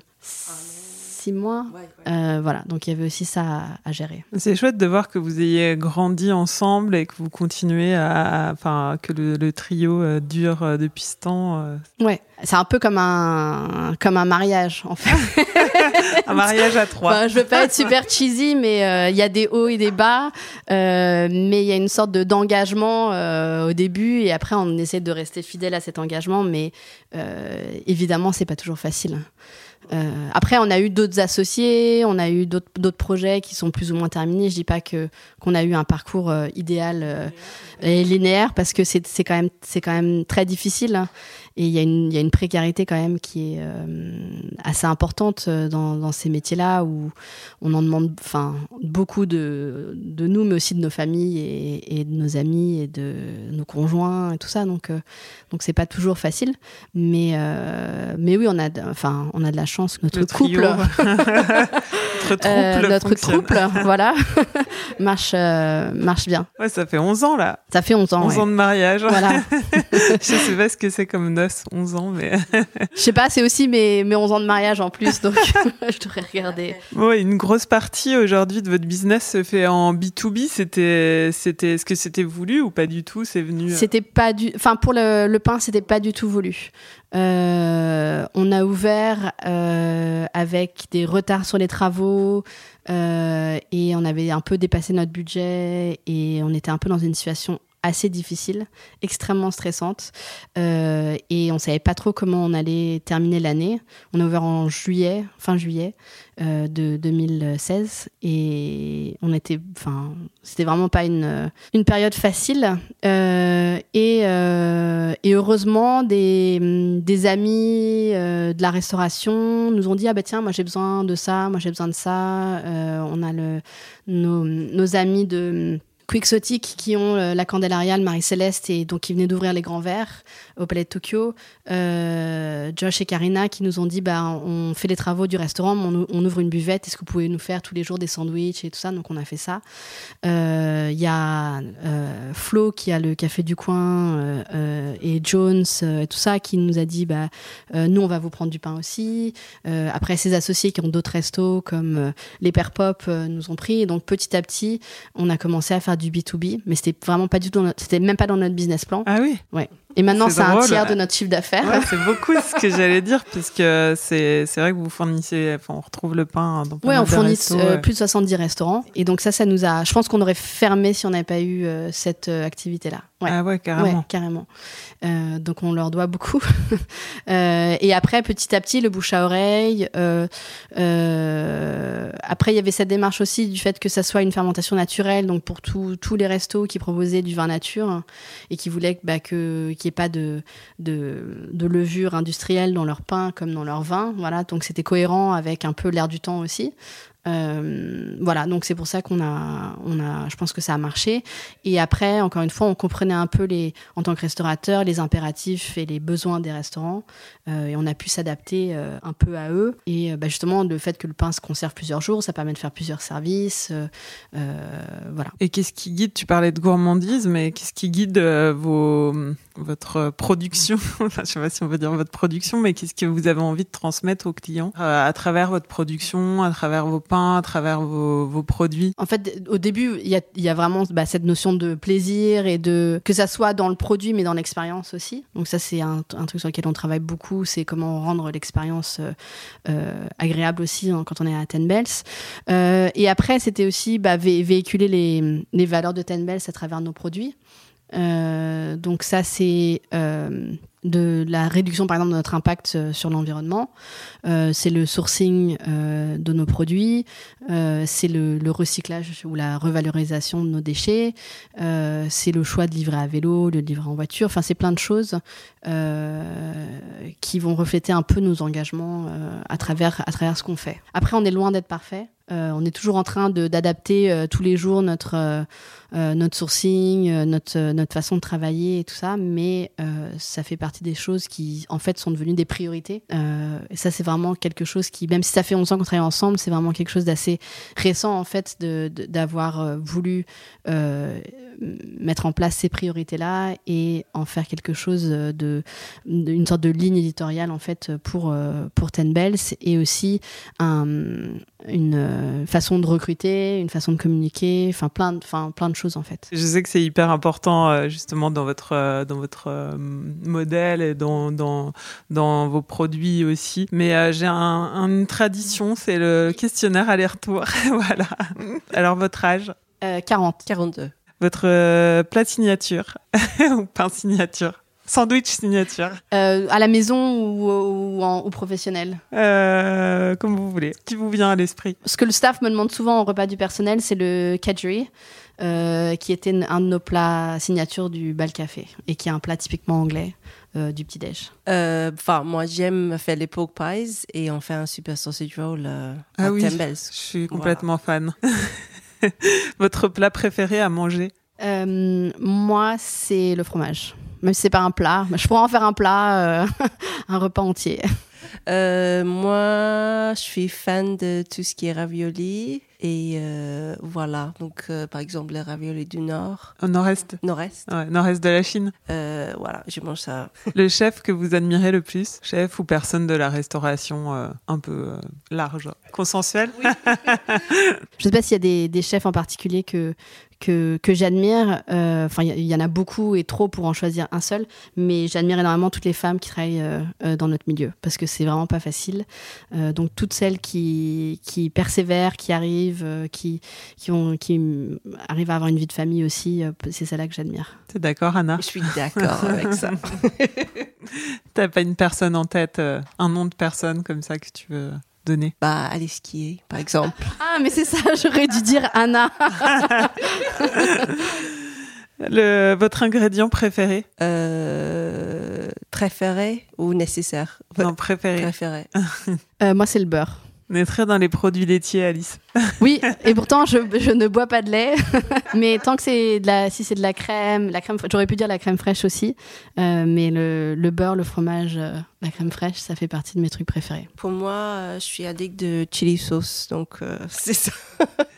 six mois. Euh, voilà, donc il y avait aussi ça à, à gérer. C'est chouette de voir que vous ayez grandi ensemble et que vous continuez à, enfin, que le, le trio euh, dure euh, depuis ce temps. Ouais, c'est un peu comme un comme un mariage en fait. [LAUGHS] Un mariage à trois. Enfin, je veux pas être super cheesy, mais euh, il y a des hauts et des bas, euh, mais il y a une sorte de d'engagement euh, au début et après on essaie de rester fidèle à cet engagement, mais euh, évidemment c'est pas toujours facile. Euh, après, on a eu d'autres associés, on a eu d'autres projets qui sont plus ou moins terminés. Je dis pas que qu'on a eu un parcours euh, idéal euh, et linéaire parce que c'est c'est quand même c'est quand même très difficile hein. Et il y a une il y a une précarité quand même qui est euh, assez importante euh, dans dans ces métiers-là où on en demande enfin beaucoup de de nous mais aussi de nos familles et, et de nos amis et de nos conjoints et tout ça donc euh, donc c'est pas toujours facile mais euh, mais oui on a de- enfin on a de la chance notre Le couple [LAUGHS] Notre trouble. euh, notre fonctionne. couple voilà [LAUGHS] marche euh, marche bien Ouais, ça fait 11 ans là. ça fait 11 ans 11 ouais. ans de mariage. voilà [LAUGHS] Je sais pas ce que c'est comme noce, 11 ans, mais. je sais pas c'est aussi mes mes 11 ans de mariage en plus donc [LAUGHS] je devrais regarder Ouais, une grosse partie aujourd'hui de votre business se fait en B2B. C'était, c'était, est-ce que c'était voulu ou pas du tout? C'est venu. euh, C'était pas du, enfin pour le, le pain, c'était pas du tout voulu. Euh, on a ouvert euh, avec des retards sur les travaux euh, et on avait un peu dépassé notre budget et on était un peu dans une situation assez difficile, extrêmement stressante. Euh, et on savait pas trop comment on allait terminer l'année. On a ouvert en juillet, fin juillet euh, de 2016. Et on était, enfin, c'était vraiment pas une, une période facile. Euh, et, heureusement, des, des amis de la restauration nous ont dit Ah bah tiens, moi j'ai besoin de ça, moi j'ai besoin de ça. on a le, nos amis de Quixotic qui ont euh, la Candelaria, le Marie-Céleste et donc qui venaient d'ouvrir les grands verres au Palais de Tokyo. Euh, Josh et Karina qui nous ont dit bah, on fait les travaux du restaurant, on, ouvre une buvette, est-ce que vous pouvez nous faire tous les jours des sandwichs et tout ça? Donc on a fait ça. Il euh, y a Flo qui a le café du coin et Jones et tout ça qui nous a dit bah, nous on va vous prendre du pain aussi. après ses associés qui ont d'autres restos comme les Père Pop nous ont pris. Et donc petit à petit on a commencé à faire du B2B, mais c'était vraiment pas du tout, c'était même pas dans notre business plan. Ah oui? Ouais. Et maintenant, c'est un tiers de notre chiffre d'affaires. Ouais, c'est beaucoup ce que j'allais dire, puisque c'est vrai que vous fournissez, enfin, on retrouve le pain dans Ouais, on fournit euh, plus de 70 restaurants. Et donc, ça, ça nous a. Je pense qu'on aurait fermé si on n'avait pas eu euh, cette euh, activité-là. Ouais. Ah ouais, carrément. Ouais, carrément. donc, on leur doit beaucoup. [LAUGHS] et après, petit à petit, le bouche à oreille. après, il y avait cette démarche aussi du fait que ça soit une fermentation naturelle. Donc, pour tous les restos qui proposaient du vin nature et qui voulaient bah, que qu'il n'y ait pas de, levure industrielle dans leur pain comme dans leur vin. Voilà, donc c'était cohérent avec un peu l'air du temps aussi. Euh, voilà, donc c'est pour ça qu'on a, on a, je pense que ça a marché. Et après, encore une fois, on comprenait un peu les, en tant que restaurateur, les impératifs et les besoins des restaurants, euh, et on a pu s'adapter euh, un peu à eux. Et bah, justement, le fait que le pain se conserve plusieurs jours, ça permet de faire plusieurs services, voilà. Et qu'est-ce qui guide Tu parlais de gourmandise, mais qu'est-ce qui guide vos, votre production [LAUGHS] Je sais pas si on veut dire votre production, mais qu'est-ce que vous avez envie de transmettre aux clients à travers votre production, à travers vos pains à travers vos, produits? En fait, au début, il y a, vraiment bah, cette notion de plaisir et de que ça soit dans le produit, mais dans l'expérience aussi. Donc ça, c'est un, truc sur lequel on travaille beaucoup, c'est comment rendre l'expérience euh, euh, agréable aussi hein, quand on est à Ten Bells. Euh, et après, c'était aussi bah, véhiculer les, les, valeurs de Ten Bells à travers nos produits. Donc ça, c'est de la réduction, par exemple, de notre impact euh, sur l'environnement. Euh, c'est le sourcing euh, de nos produits, c'est le, recyclage ou la revalorisation de nos déchets, c'est le choix de livrer à vélo, de livrer en voiture. Enfin, c'est plein de choses qui vont refléter un peu nos engagements à travers ce qu'on fait. Après, on est loin d'être parfait. On est toujours en train d'adapter tous les jours notre notre sourcing, notre notre façon de travailler et tout ça, mais ça fait partie des choses qui, en fait, sont devenues des priorités. Euh, et ça, c'est vraiment quelque chose qui, même si ça fait 11 ans qu'on travaille ensemble, c'est vraiment quelque chose d'assez récent, en fait, d'avoir de, euh, voulu euh, mettre en place ces priorités-là et en faire quelque chose de, une sorte de ligne éditoriale, en fait, pour, pour Ten Bells et aussi un, une façon de recruter, une façon de communiquer, enfin, plein, de, enfin, plein de choses, en fait. Je sais que c'est hyper important, justement, dans votre, dans votre modèle et dans, dans, dans vos produits aussi. Mais euh, j'ai un, une tradition, c'est le questionnaire aller-retour. [LAUGHS] voilà. Alors, votre âge? 40. Euh, 42. Votre euh, plat signature? [LAUGHS] Ou pain signature? Sandwich signature. à la maison ou, ou, professionnel Comme vous voulez. Qui vous vient à l'esprit? Ce que le staff me demande souvent au repas du personnel, c'est le kadri, qui était un de nos plats signature du bal café et qui est un plat typiquement anglais. Euh, du petit-déj euh, Enfin, moi, j'aime faire les pork pies et on fait un super sausage roll euh, ah à oui, Je suis complètement fan. [LAUGHS] Votre plat préféré à manger? Moi, c'est le fromage. Même si c'est pas un plat, je pourrais en faire un plat, [LAUGHS] un repas entier. moi, je suis fan de tout ce qui est ravioli. Et euh, voilà, donc euh, par exemple les raviolis du Nord. Au nord-est Nord-est. Ouais, nord-est de la Chine. Euh, voilà, je mange ça. [LAUGHS] le chef que vous admirez le plus Chef ou personne de la restauration un peu large Consensuel oui. [LAUGHS] Je ne sais pas s'il y a des, des, chefs en particulier que, que, que j'admire. Enfin, il y, en a beaucoup et trop pour en choisir un seul, mais j'admire énormément toutes les femmes qui travaillent dans notre milieu parce que c'est vraiment pas facile. donc toutes celles qui, qui persévèrent, qui arrivent, euh, qui, qui, ont, qui arrivent à avoir une vie de famille aussi. euh, c'est celle-là que j'admire. T'es d'accord, Anna? Je suis d'accord avec ça. [LAUGHS] T'as pas une personne en tête, euh, un nom de personne comme ça que tu veux donner Bah, aller skier, par exemple. Ah, mais c'est ça, j'aurais dû dire Anna. [LAUGHS] Le, votre ingrédient préféré? Euh, préféré ou nécessaire? Non, préféré. Préféré. [LAUGHS] Euh, moi, c'est le beurre. On est très dans les produits laitiers, Alice. [LAUGHS] Oui, et pourtant, je, je ne bois pas de lait. [LAUGHS] mais tant que c'est de la, si c'est de la crème, la crème, j'aurais pu dire la crème fraîche aussi. Euh, mais le, le beurre, le fromage, euh, la crème fraîche, ça fait partie de mes trucs préférés. Pour moi, euh, je suis addict de chili sauce, donc euh, [LAUGHS] c'est ça.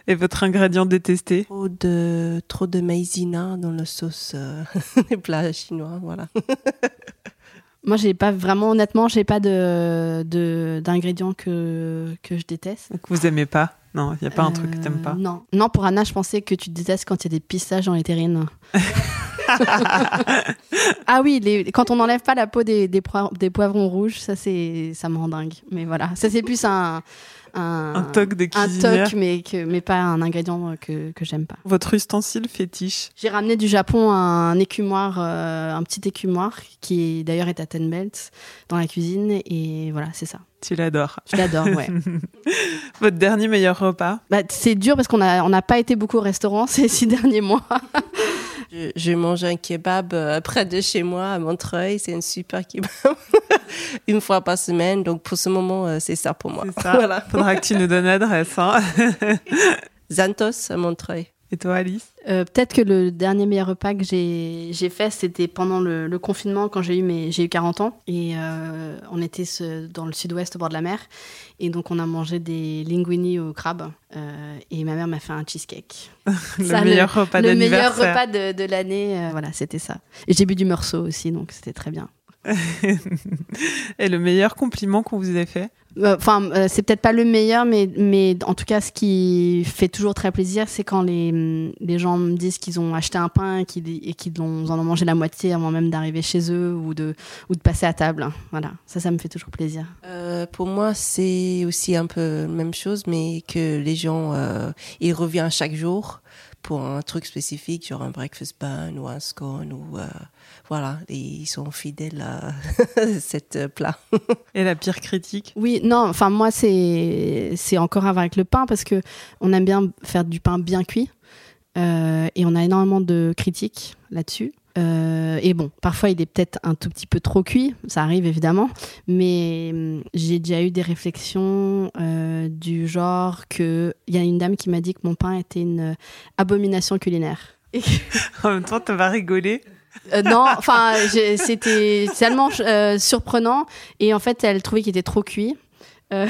Et votre ingrédient détesté? Trop de, trop de maïzena dans la sauce euh, des plats chinois, voilà. Moi, j'ai pas vraiment, honnêtement, j'ai pas de, d'ingrédients que, que je déteste. que vous aimez pas Non, il n'y a pas un truc que t'aimes Euh, pas. Non. non, pour Anna, je pensais que tu détestes quand il y a des pistaches dans les terrines. [LAUGHS] [LAUGHS] ah oui, les, quand on n'enlève pas la peau des, des, poivrons, des poivrons rouges, ça, c'est, ça me rend dingue. Mais voilà, ça, c'est plus un. Un, Un toc de un toc, mais, que, mais pas un ingrédient que, que j'aime pas. Votre ustensile fétiche J'ai ramené du Japon un écumoire, euh, un petit écumoire, qui d'ailleurs est à Ten Belt dans la cuisine. Et voilà, c'est ça. Tu l'adores. Je l'adore, ouais. [LAUGHS] Votre dernier meilleur repas? Bah, c'est dur parce qu'on n'a on n'a pas été beaucoup au restaurant [LAUGHS] ces six derniers mois. Je, je mange un kebab euh, près de chez moi à Montreuil, c'est un super kebab. [LAUGHS] Une fois par semaine, donc pour ce moment, euh, c'est ça pour moi. Ça [LAUGHS] Voilà. Faudra que tu nous donnes l'adresse. Hein [LAUGHS] Zantos à Montreuil. Et toi, Alice? Euh, Peut-être que le dernier meilleur repas que j'ai fait, c'était pendant le, le confinement quand j'ai eu, mes- eu 40 ans. Et euh, on était ce- dans le sud-ouest au bord de la mer. Et donc on a mangé des linguini au crabe. Euh, et ma mère m'a fait un cheesecake. [LAUGHS] Le Ça, meilleur repas le meilleur repas de, de l'année. voilà, c'était ça. Et j'ai bu du morceau aussi, donc c'était très bien. [LAUGHS] Et le meilleur compliment qu'on vous ait fait? Enfin, euh, c'est peut-être pas le meilleur, mais, mais en tout cas, ce qui fait toujours très plaisir, c'est quand les, les gens me disent qu'ils ont acheté un pain et qu'ils en ont mangé la moitié avant même d'arriver chez eux ou de, ou de passer à table. Voilà, ça, ça me fait toujours plaisir. Euh, pour moi, c'est aussi un peu la même chose, mais que les gens, euh, ils reviennent chaque jour pour un truc spécifique, genre un breakfast bun ou un scone, ou euh, voilà, et ils sont fidèles à [LAUGHS] cette plat. Et la pire critique? Oui, non, enfin, moi, c'est c'est encore avec le pain parce que on aime bien faire du pain bien cuit euh, et on a énormément de critiques là-dessus. Euh, et bon, parfois il est peut-être un tout petit peu trop cuit, ça arrive évidemment, mais hum, j'ai déjà eu des réflexions euh, du genre que il y a une dame qui m'a dit que mon pain était une abomination culinaire. En même temps, t'as pas rigolé? Euh, non, enfin, c'était tellement euh, surprenant. Et en fait, elle trouvait qu'il était trop cuit. euh,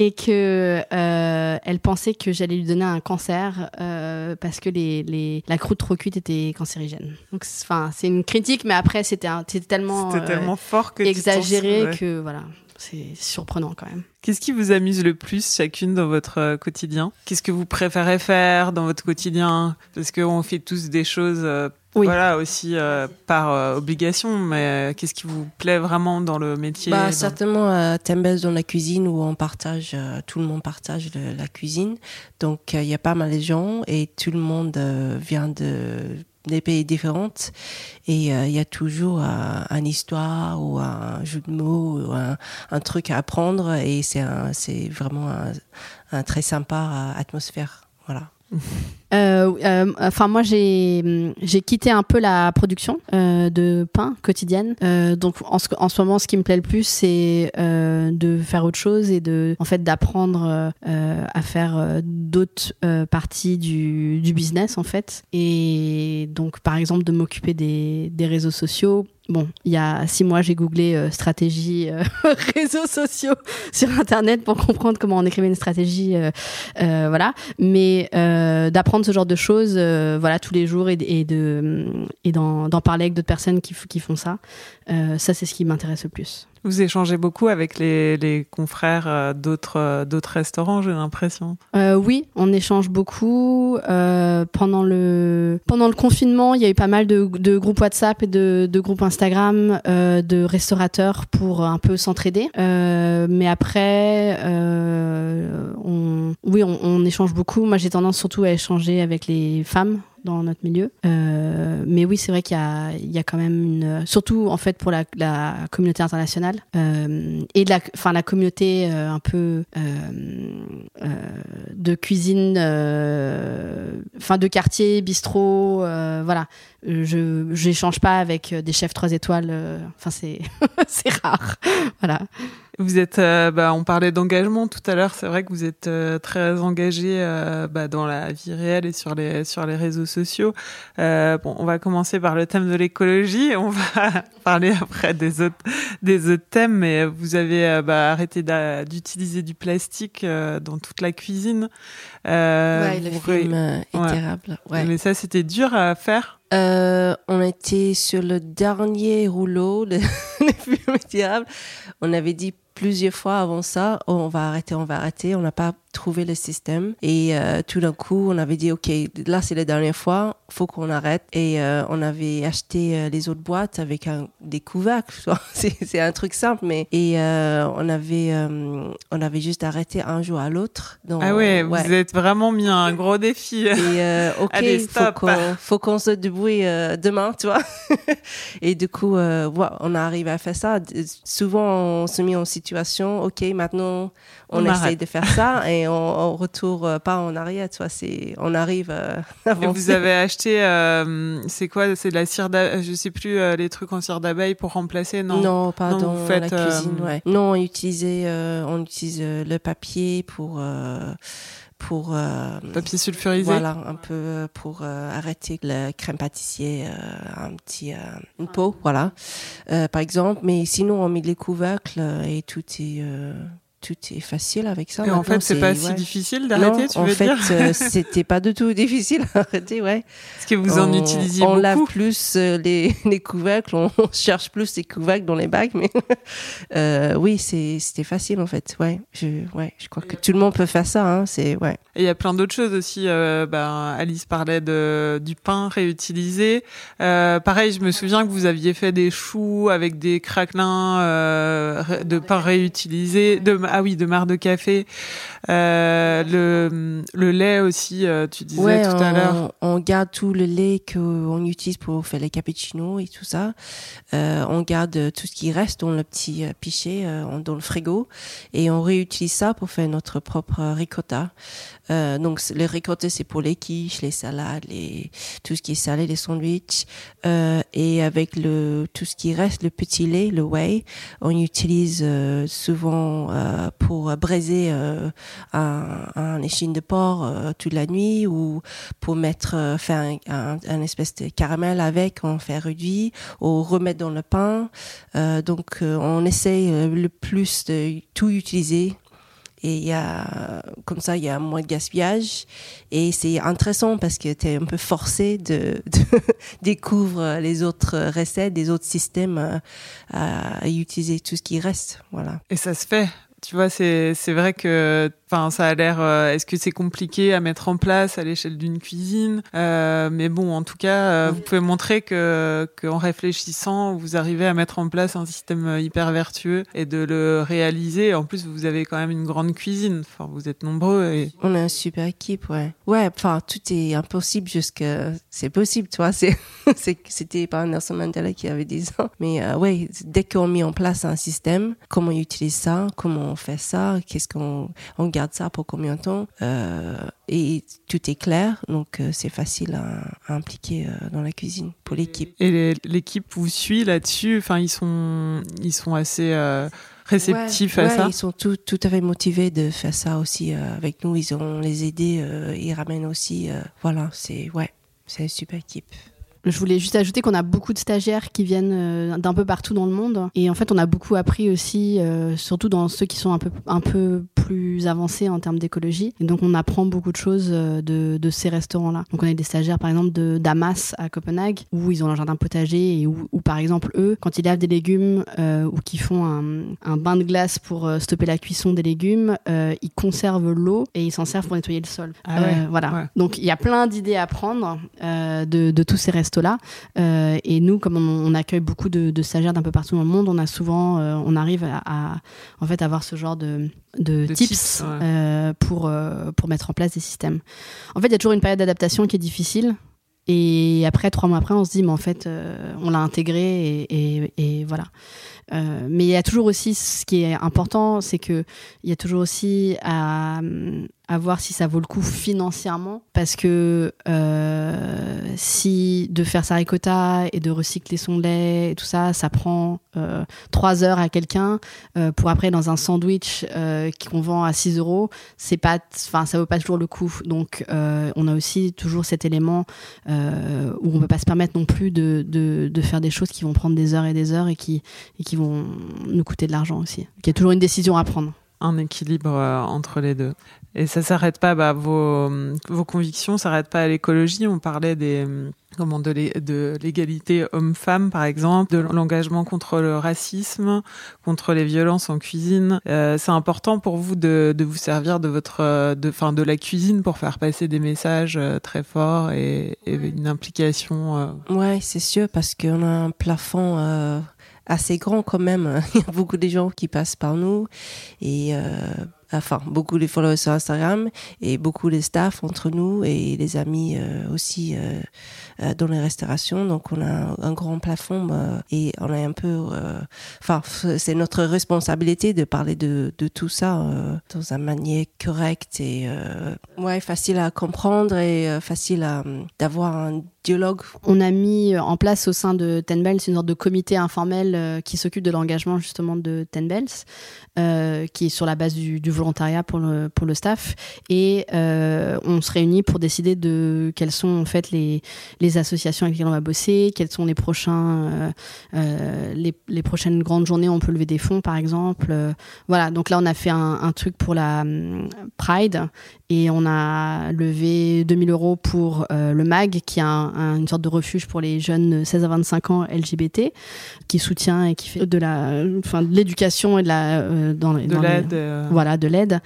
et que elle pensait que j'allais lui donner un cancer parce que les, les, la croûte trop cuite était cancérigène. Donc, c'est- enfin, c'est une critique, mais après, c'était tellement, tellement fort que exagéré que voilà, c'est surprenant quand même. Qu'est-ce qui vous amuse le plus chacune dans votre euh, quotidien? Qu'est-ce que vous préférez faire dans votre quotidien? Parce qu'on fait tous des choses, euh, Oui. voilà, aussi euh, par euh, obligation, mais euh, qu'est-ce qui vous plaît vraiment dans le métier? Bah, dans- certainement à Tembes dans la cuisine où on partage, euh, tout le monde partage le- la cuisine. Donc euh, il y a pas mal de gens et tout le monde euh, vient de des pays différents et euh, il y a toujours euh, une histoire ou un jeu de mots ou un, un truc à apprendre et c'est un- c'est vraiment un, un très sympa euh, atmosphère. Voilà. Euh, euh, moi, j'ai j'ai quitté un peu la production euh, de pain quotidienne. Donc, en ce, en ce moment, ce qui me plaît le plus, c'est de faire autre chose et de, en fait, d'apprendre à faire d'autres parties du, du business, en fait. Et donc, par exemple, de m'occuper des, des réseaux sociaux. Bon, il y a six mois, j'ai googlé euh, stratégie euh, [LAUGHS] réseaux sociaux sur Internet pour comprendre comment on écrivait une stratégie. euh, euh, voilà mais d'apprendre ce genre de choses voilà tous les jours et, de et d'en parler avec d'autres personnes qui, qui font ça ça c'est ce qui m'intéresse le plus Vous échangez beaucoup avec les, confrères euh, d'autres euh, d'autres restaurants, j'ai l'impression. Euh, oui, on échange beaucoup. Pendant le confinement, il y a eu pas mal de, groupes WhatsApp et de, groupes Instagram de restaurateurs pour un peu s'entraider. Mais après, oui, on échange beaucoup. Moi, j'ai tendance surtout à échanger avec les femmes dans notre milieu. Euh, mais oui, c'est vrai qu'il y y a quand même une, surtout en fait pour la, communauté internationale euh, et la, enfin la communauté euh, un peu de cuisine, enfin de quartier, bistrot, voilà. Je j'échange pas avec des chefs trois étoiles. Enfin c'est [LAUGHS] c'est rare, voilà. Vous êtes, euh, bah, on parlait d'engagement tout à l'heure. C'est vrai que vous êtes euh, très engagé euh, bah, dans la vie réelle et sur les sur les réseaux sociaux. Euh, bon, on va commencer par le thème de l'écologie. [LAUGHS] On va parler après des autres des autres thèmes. Mais vous avez euh, bah, arrêté d'utiliser du plastique euh, dans toute la cuisine. Euh, ouais, le film est ouais. terrible. Ouais. Mais ça, c'était dur à faire? Euh, on était sur le dernier rouleau de [LAUGHS] [LAUGHS] terrible. On avait dit plusieurs fois avant ça, oh, on va arrêter, on va arrêter. On n'a pas trouvé le système. Et euh, tout d'un coup, on avait dit, OK, là, c'est la dernière fois, faut qu'on arrête. Et euh, on avait acheté euh, les autres boîtes avec un, des couvercles. [LAUGHS] c'est un truc simple, mais... Et euh, on, avait, on avait juste arrêté un jour à l'autre. Ah ouais, ouais. vous êtes vraiment mis un gros défi. Et [LAUGHS] ok, Allez, faut stop. qu'on faut qu'on se débrouille demain, tu vois. [LAUGHS] et du coup, on a arrivé à faire ça. Souvent, on se met en situation, ok, maintenant, on, On essaie arrête. de faire ça [LAUGHS] et on, on retourne euh, pas en arrière, tu vois. C'est, on arrive euh, [LAUGHS] Et vous avez acheté, euh, c'est quoi C'est de la cire d'abeille, je sais plus, euh, les trucs en cire d'abeille pour remplacer, non? Non, pas Non, dans vous faites, la cuisine, euh, ouais. Non, on utilisait, euh, on utilise le papier pour, euh, pour euh, Papier sulfurisé Voilà, un peu euh, pour euh, arrêter le crème pâtissier, euh, un petit, euh, une peau, voilà, euh, par exemple. Mais sinon, on met les couvercles et tout est, euh, tout est facile avec ça. Et en fait, c'est pas ouais. si difficile d'arrêter, tu en veux fait, dire euh, c'était pas du tout [LAUGHS] difficile à arrêter, ouais. Parce que vous en on, utilisiez on beaucoup. lave plus euh, les, [LAUGHS] les couvercles, on, on [LAUGHS] cherche plus les couvercles dans les bacs, mais euh, oui, c'est, c'était facile en fait. Ouais, je, ouais, je crois que tout le monde peut faire ça. Hein, c'est ouais. Et il y a plein d'autres choses aussi. euh, ben, Alice parlait de, du pain réutilisé. Euh, pareil, je me souviens que vous aviez fait des choux avec des craquelins euh, de pain réutilisé. De, ah oui, de marc de café. Euh, le, le lait aussi, euh, tu disais Ouais, tout à l'heure. On garde tout le lait qu'on utilise pour faire les cappuccinos et tout ça. Euh, on garde tout ce qui reste dans le petit pichet, dans le frigo, et on réutilise ça pour faire notre propre ricotta. Euh, donc le ricotta c'est pour les quiches, les salades, les tout ce qui est salé, les sandwichs. Et avec le tout ce qui reste, le petit lait, le whey, on utilise euh, souvent euh, pour braiser euh, un, un échine de porc toute la nuit ou pour mettre faire un, un, espèce de caramel avec, on fait réduit ou remettre dans le pain. Donc on essaye le plus de tout utiliser. Et il y a, comme ça, il y a moins de gaspillage. Et c'est intéressant parce que tu es un peu forcé de, de [LAUGHS] découvrir les autres recettes, des autres systèmes euh, à, à utiliser tout ce qui reste. Voilà. Et ça se fait. Tu vois, c'est vrai que, ça a l'air. euh, Est-ce que c'est compliqué à mettre en place à l'échelle d'une cuisine? Euh, Mais bon, en tout cas, euh, vous pouvez montrer que qu'en réfléchissant, vous arrivez à mettre en place un système hyper vertueux et de le réaliser. En plus, vous avez quand même une grande cuisine. Enfin, vous êtes nombreux et On a une super équipe, ouais. Ouais, enfin, tout est impossible jusque c'est possible, tu vois. [LAUGHS] C'était pas Nelson Mandela qui avait dit ça. Mais ouais, dès qu'on met en place un système, comment on utilise ça, comment on fait ça, qu'est-ce qu'on on garde ça pour combien de temps, euh, et tout est clair, donc euh, c'est facile à, à impliquer euh, dans la cuisine pour l'équipe. et l'équipe vous suit là-dessus? Enfin, ils sont ils sont assez euh, réceptifs Ouais, à ouais, ça? Ils sont tout, tout à fait motivés de faire ça aussi euh, avec nous. Ils ont les aider, euh, ils ramènent aussi. euh, voilà, c'est ouais, c'est une super équipe. Je voulais juste ajouter qu'on a beaucoup de stagiaires qui viennent euh, d'un peu partout dans le monde. Et en fait, on a beaucoup appris aussi, euh, surtout dans ceux qui sont un peu, un peu plus avancés en termes d'écologie. Et donc, on apprend beaucoup de choses euh, de, de ces restaurants-là. Donc, on a des stagiaires, par exemple, de Damas à Copenhague, où ils ont un jardin potager et où, où, par exemple, eux, quand ils lavent des légumes euh, ou qu'ils font un, un, bain de glace pour stopper la cuisson des légumes, euh, ils conservent l'eau et ils s'en servent pour nettoyer le sol. Ah ouais, voilà. ouais. Donc, il y a plein d'idées à prendre de, de tous ces restos-là. Euh, et nous, comme on, on accueille beaucoup de, de, stagiaires d'un peu partout dans le monde, on a souvent, euh, on arrive à, à, en fait avoir ce genre de, de, De tips, tips, ouais. euh, pour pour mettre en place des systèmes. En fait, il y a toujours une période d'adaptation qui est difficile. Et après, trois mois après, on se dit, mais en fait, euh, on l'a intégré et, et, et voilà. Euh, mais il y a toujours aussi ce qui est important, c'est que il y a toujours aussi à, à voir si ça vaut le coup financièrement, parce que euh, si de faire sa ricotta et de recycler son lait et tout ça, ça prend euh, heures à quelqu'un euh, pour après dans un sandwich euh, qu'on vend à 6 euros, c'est pas, enfin ça vaut pas toujours le coup. Donc on a aussi toujours cet élément où on peut pas se permettre non plus de, de, de faire des choses qui vont prendre des heures et des heures et qui et qui vont nous coûter de l'argent aussi. Il y a toujours une décision à prendre. Un équilibre euh, entre les deux. Et ça s'arrête pas, bah, vos, vos convictions s'arrêtent pas à l'écologie. On parlait de l'é- de l'égalité homme-femme, par exemple, de l'engagement contre le racisme, contre les violences en cuisine. Euh, c'est important pour vous de, vous servir de votre, de, de la cuisine pour faire passer des messages euh, très forts et, une implication. euh, Ouais, c'est sûr, parce qu'on a un plafond assez grand quand même. [LAUGHS] Il y a beaucoup de gens qui passent par nous et euh, enfin beaucoup de followers sur Instagram et beaucoup de staff entre nous et les amis euh, aussi euh, dans les restaurations. Donc on a un, un grand plafond euh, et on est un peu, euh, enfin c'est notre responsabilité de parler de, tout ça euh, dans une manière correcte et euh, facile à comprendre et euh, facile d'avoir un dialogue On a mis en place au sein de Ten Bells une sorte de comité informel euh, qui s'occupe de l'engagement justement de Ten Bells, euh, qui est sur la base du, volontariat pour le, pour le staff. Et euh, on se réunit pour décider de quelles sont en fait les associations avec lesquelles on va bosser, quels sont les prochains, euh, euh, les, les prochaines grandes journées où on peut lever des fonds par exemple. Euh, voilà, donc là on a fait un, un truc pour la hum, Pride et on a levé 2000 euros pour euh, le MAG, qui est un, un- une sorte de refuge pour les jeunes de 16 à 25 ans LGBT, qui soutient et qui fait de la, enfin, de l'éducation et de la, euh, dans, les- de dans les- l'aide. euh, voilà, de l'aide.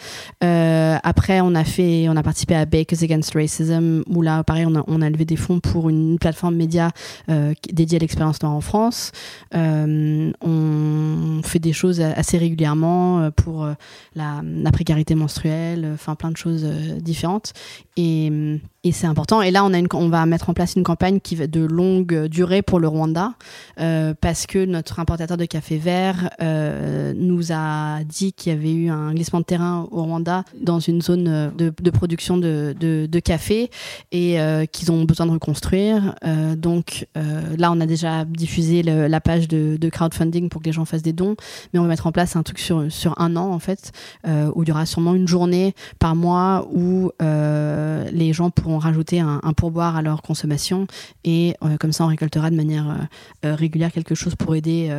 Après, on a fait, on a participé à Bakers Against Racism, où là, pareil, on a, on a levé des fonds pour une plateforme média euh, dédiée à l'expérience noire en France. Euh, on fait des choses assez régulièrement euh, pour la, la précarité menstruelle, enfin plein de choses différentes. Et, et c'est important. Et là, on, a une, on va mettre en place une campagne qui va de longue durée pour le Rwanda, euh, parce que notre importateur de café vert euh, nous a dit qu'il y avait eu un glissement de terrain au Rwanda dans une zone euh, de, production de, de, café et qu'ils ont besoin de reconstruire. Donc là, on a déjà diffusé la page de, crowdfunding pour que les gens fassent des dons, mais on va mettre en place un truc sur, sur un an en fait, où il y aura sûrement une journée par mois où les gens pourront rajouter un, pourboire à leur consommation et euh, comme ça on récoltera de manière euh, euh, régulière quelque chose pour aider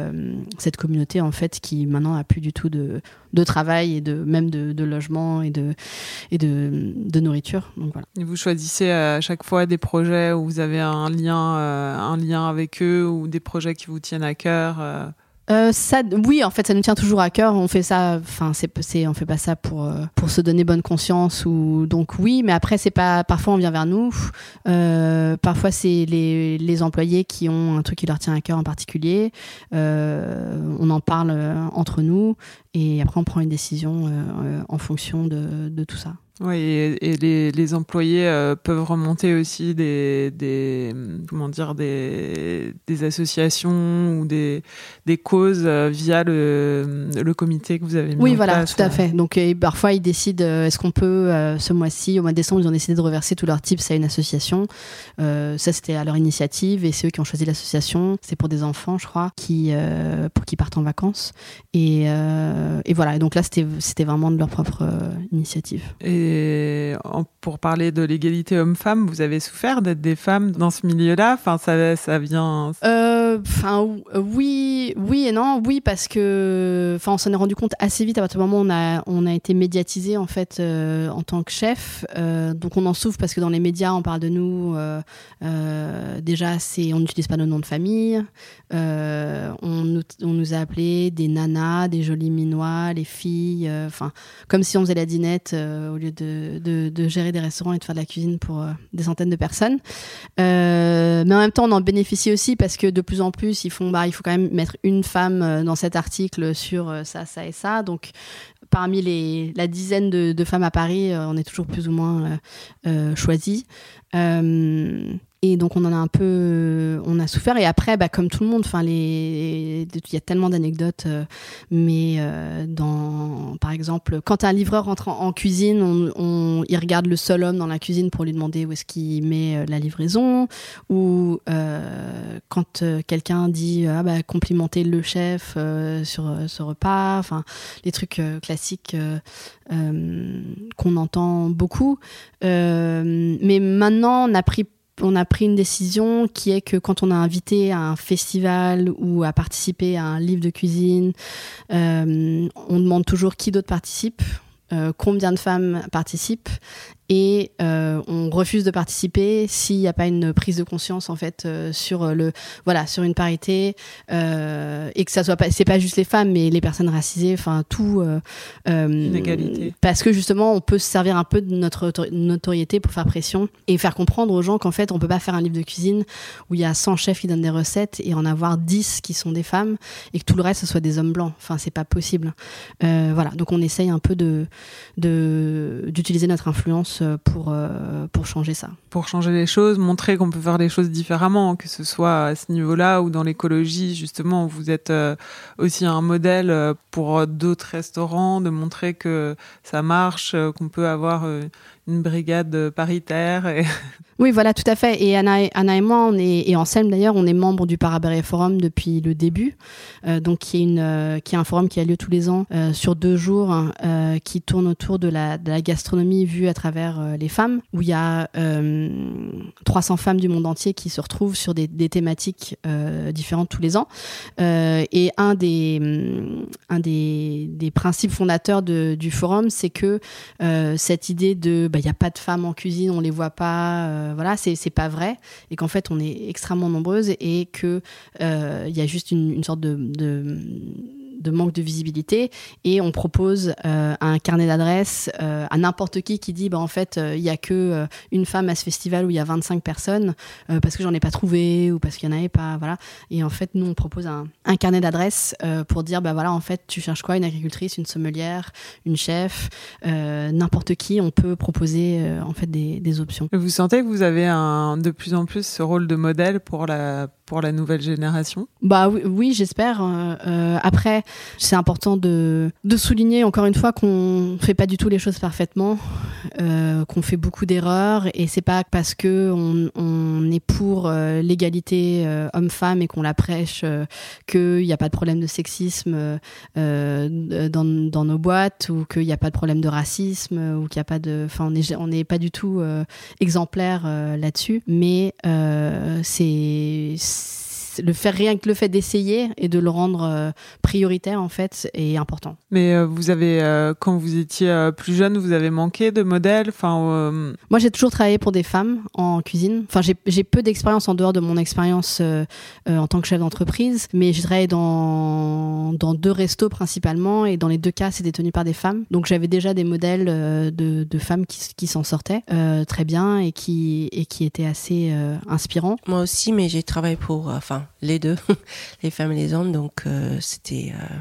cette communauté en fait qui maintenant a plus du tout de, de travail et de même de, logement et de et de, nourriture. Donc voilà. Vous choisissez à chaque fois des projets où vous avez un lien, un lien avec eux ou des projets qui vous tiennent à cœur. Euh. Ça, oui, en fait, ça nous tient toujours à cœur. On fait ça, enfin, c'est, on fait pas ça pour euh, pour se donner bonne conscience ou donc oui, mais après c'est pas. Parfois on vient vers nous. Euh, parfois c'est les les employés qui ont un truc qui leur tient à cœur en particulier. On en parle entre nous et après on prend une décision en fonction de de tout ça. Oui, et, et les, les employés euh, peuvent remonter aussi des, des comment dire des, des associations ou des, des causes euh, via le, le comité que vous avez mis Oui, en voilà, place. tout à fait. Donc et parfois ils décident, euh, est-ce qu'on peut ce mois-ci, au mois de décembre, ils ont décidé de reverser tous leurs tips à une association. Ça c'était à leur initiative et c'est eux qui ont choisi l'association. C'est pour des enfants, je crois, qui pour qu'ils partent en vacances. Et, et voilà. Et donc là, c'était c'était vraiment de leur propre initiative. Et pour parler de l'égalité homme-femme, vous avez souffert d'être des femmes dans ce milieu-là? Enfin, ça, ça vient. Euh, Enfin, ou- oui, oui et non. Oui, parce que, enfin, on s'en est rendu compte assez vite à partir du moment où on a, on a été médiatisé en fait euh, en tant que chef. Euh, donc, on en souffre parce que dans les médias, on parle de nous. déjà, c'est, on n'utilise pas nos noms de famille. On, nous, a appelés des nanas, des jolis minois, les filles. Enfin, comme si on faisait la dinette au lieu de, gérer des restaurants et de faire de la cuisine pour euh, des centaines de personnes. Euh, mais en même temps, on en bénéficie aussi parce que de plus en plus, ils font, bah, il faut quand même mettre une femme euh, dans cet article sur ça, ça et ça. Donc, parmi les, la dizaine de, de femmes à Paris, on est toujours plus ou moins. Euh, et donc on en a un peu, on a souffert. Et après, bah, comme tout le monde, il y a tellement d'anecdotes. euh, mais euh, dans, par exemple, quand un livreur rentre en, cuisine, on, il regarde le seul homme dans la cuisine pour lui demander où est-ce qu'il met euh, la livraison. Ou euh, quand euh, quelqu'un dit ah bah complimenter le chef euh, sur euh, ce repas. Enfin les trucs euh, classiques euh, euh, qu'on entend beaucoup. Euh, mais maintenant, on a pris on a pris une décision qui est que quand on a invité à un festival ou à participer à un livre de cuisine, euh, on demande toujours qui d'autre participe, euh, combien de femmes participent et euh, on refuse de participer s'il n'y a pas une prise de conscience en fait euh, sur le voilà sur une parité euh, et que ça soit pas c'est pas juste les femmes mais les personnes racisées enfin tout parce que justement on peut se servir un peu de notre notoriété pour faire pression et faire comprendre aux gens qu'en fait on peut pas faire un livre de cuisine où il y a 100 chefs qui donnent des recettes et en avoir 10 qui sont des femmes et que tout le reste ce soit des hommes blancs. Enfin c'est pas possible. Voilà. Donc on essaye un peu de- d'utiliser notre influence euh, pour euh, pour changer ça. Pour changer les choses, montrer qu'on peut faire les choses différemment, que ce soit à ce niveau-là ou dans l'écologie, justement, vous êtes euh, aussi un modèle pour d'autres restaurants, de montrer que ça marche, qu'on peut avoir une brigade euh, paritaire. [LAUGHS] Oui, voilà, tout à fait. Et Anna, et- et moi, et Anselme d'ailleurs, on est membre du Paraberry Forum depuis le début, euh, donc qui est, une, euh, un forum qui a lieu tous les ans sur deux jours, hein, qui tourne autour de la, gastronomie vue à travers les femmes, où il y a euh, 300 femmes du monde entier qui se retrouvent sur des, thématiques différentes tous les ans. Et un des, un des, des principes fondateurs du forum, c'est que cette idée de bah, il n'y a pas de femmes en cuisine, on les voit pas, euh, voilà, c'est pas vrai, et qu'en fait on est extrêmement nombreuses et euh, il y a juste une, sorte de de manque de visibilité et on propose euh, un carnet d'adresses euh, à n'importe qui qui dit bah en fait euh, il y a que une femme à ce festival où il y a 25 personnes parce que j'en ai pas trouvé ou parce qu'il y en avait pas voilà. Et en fait nous on propose un, un carnet d'adresses pour dire bah voilà en fait tu cherches quoi? Une agricultrice une sommelière une chef n'importe qui on peut proposer en fait des, des options. Vous sentez que vous avez un, de plus en plus ce rôle de modèle pour la, pour la nouvelle génération? Bah oui, oui, j'espère. Euh, après, c'est important de, souligner encore une fois qu'on fait pas du tout les choses parfaitement, euh, qu'on fait beaucoup d'erreurs et c'est pas parce que on, est pour euh, l'égalité euh, homme-femme et qu'on la prêche qu'il n'y a pas de problème de sexisme dans, nos boîtes ou qu'il n'y a pas de problème de racisme ou qu'il n'y a pas de, enfin on est on n'est pas du tout exemplaire là-dessus, mais c'est- le faire rien que le fait d'essayer et de le rendre euh, prioritaire en fait est important. Mais euh, vous avez, euh, quand vous étiez plus jeune, vous avez manqué de modèles? Enfin, euh, Moi, j'ai toujours travaillé pour des femmes en cuisine. Enfin, j'ai j'ai peu d'expérience en dehors de mon expérience euh, euh, en tant que chef d'entreprise, mais j'ai travaillé dans, dans deux restos principalement, et dans les deux cas, c'était tenu par des femmes. Donc, j'avais déjà des modèles euh, de, de femmes qui, qui s'en sortaient euh, très bien et qui, et qui étaient assez euh, inspirants. Moi aussi, mais j'ai travaillé pour, enfin, les deux, [LAUGHS] les femmes et les hommes, donc euh, c'était, euh,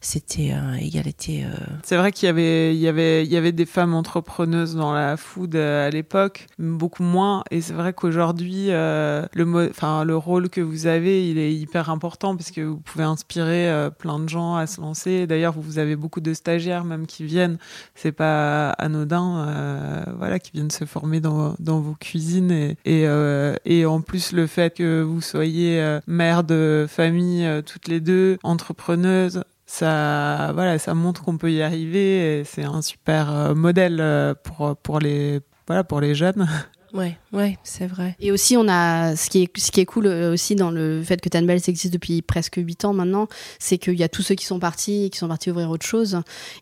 c'était euh, égalité. euh, C'est vrai qu'il y avait, il y avait, il y avait des femmes entrepreneuses dans la food euh, à l'époque, beaucoup moins. Et c'est vrai qu'aujourd'hui, le, enfin, le rôle que vous avez, il est hyper important parce que vous pouvez inspirer plein de gens à se lancer. D'ailleurs, vous avez beaucoup de stagiaires même qui viennent. C'est pas anodin, voilà, qui viennent se former dans, dans vos cuisines et et, et en plus le fait que vous soyez mère de famille toutes les deux, entrepreneuses ça, voilà, ça montre qu'on peut y arriver. C'est un super modèle pour pour les voilà pour les jeunes. Ouais, ouais, c'est vrai. Et aussi, on a ce qui est ce qui est cool euh, aussi dans le fait que Tan Bells existe depuis presque 8 ans maintenant, c'est qu'il y a tous ceux qui sont partis et qui sont partis ouvrir autre chose.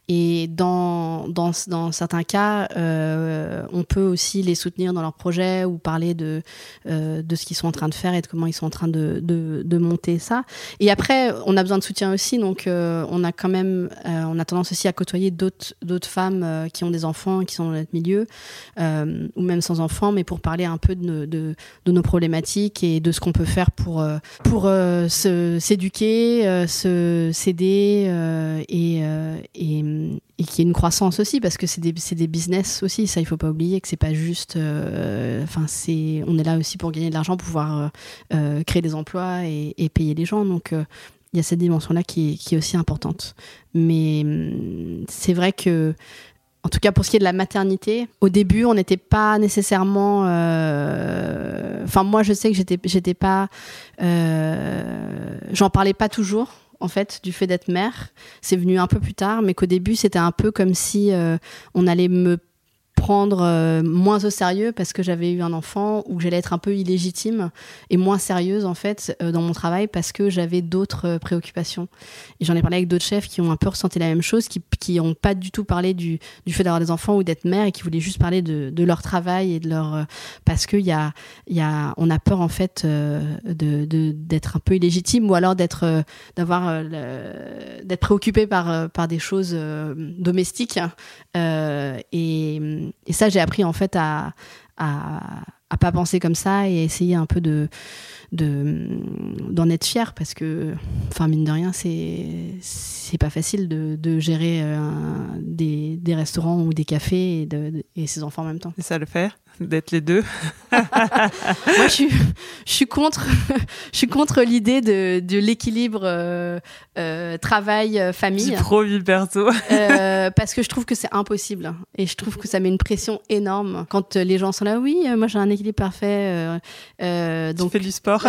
Et dans dans, dans certains cas, euh, on peut aussi les soutenir dans leurs projets ou parler de euh, de ce qu'ils sont en train de faire et de comment ils sont en train de de, de monter ça. Et après, on a besoin de soutien aussi, donc on a quand même on a tendance aussi à côtoyer d'autres femmes qui ont des enfants, qui sont dans notre milieu ou même sans enfants mais pour parler un peu de, nos problématiques et de ce qu'on peut faire pour, euh, pour euh, s'éduquer, euh, s'aider et, et, qu'il y ait une croissance aussi parce que c'est des, des business aussi ça il faut pas oublier que c'est pas juste enfin c'est on est là aussi pour gagner de l'argent pouvoir créer des emplois et, payer les gens. Donc il y a cette dimension là qui, qui est aussi importante. Mais hum, c'est vrai que en tout cas pour ce qui est de la maternité, au début, on n'était pas nécessairement. Euh, enfin, moi, je sais que j'étais, j'étais pas. Euh... J'en parlais pas toujours. En fait, du fait d'être mère, c'est venu un peu plus tard, mais qu'au début, c'était un peu comme si euh, on allait me prendre euh, moins au sérieux parce que j'avais eu un enfant ou que j'allais être un peu illégitime et moins sérieuse en fait euh, dans mon travail parce que j'avais d'autres euh, préoccupations. Et j'en ai parlé avec d'autres chefs qui ont un peu ressenti la même chose, qui qui ont pas du tout parlé du, du fait d'avoir des enfants ou d'être mère et qui voulaient juste parler de, de leur travail et de leur parce que y a y a a peur en fait de d'être un peu illégitime ou alors d'être d'avoir d'être préoccupé par par des choses domestiques et et ça, j'ai appris en fait à, à, pas penser comme ça et à essayer un peu de d'en être fier parce que, enfin mine de rien, c'est pas facile de, gérer euh, des, restaurants ou des cafés et ses enfants en même temps. Et ça le faire? D'être les deux [LAUGHS] Moi, je suis, je suis contre, [LAUGHS] je suis contre l'idée de, de l'équilibre euh, euh, travail-famille. pro vie perso. euh, [LAUGHS] parce que je trouve que c'est impossible et je trouve que ça met une pression énorme quand les gens sont là. Oui, euh, moi j'ai un équilibre parfait. Euh, donc tu fais du sport.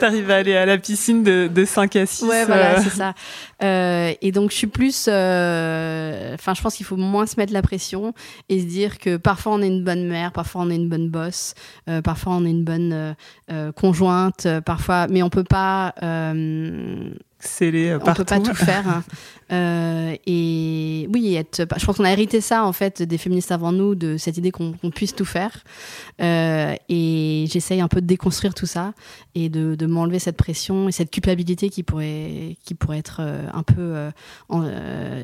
T'arrives à aller à la piscine de, de 5 à 6. Ouais, voilà, c'est ça. et donc je suis plus, enfin, je pense qu'il faut moins se mettre la pression et se dire que parfois on est une bonne mère, parfois on est une bonne boss, euh, parfois on est une bonne euh, euh, conjointe, parfois, mais on peut pas. Sceller on peut pas tout faire. Hein. [LAUGHS] et oui, être, je pense qu'on a hérité ça en fait des féministes avant nous, de cette idée qu'on puisse tout faire. et j'essaye un peu de déconstruire tout ça et de, de m'enlever cette pression et cette culpabilité qui pourrait, qui pourrait être un peu en,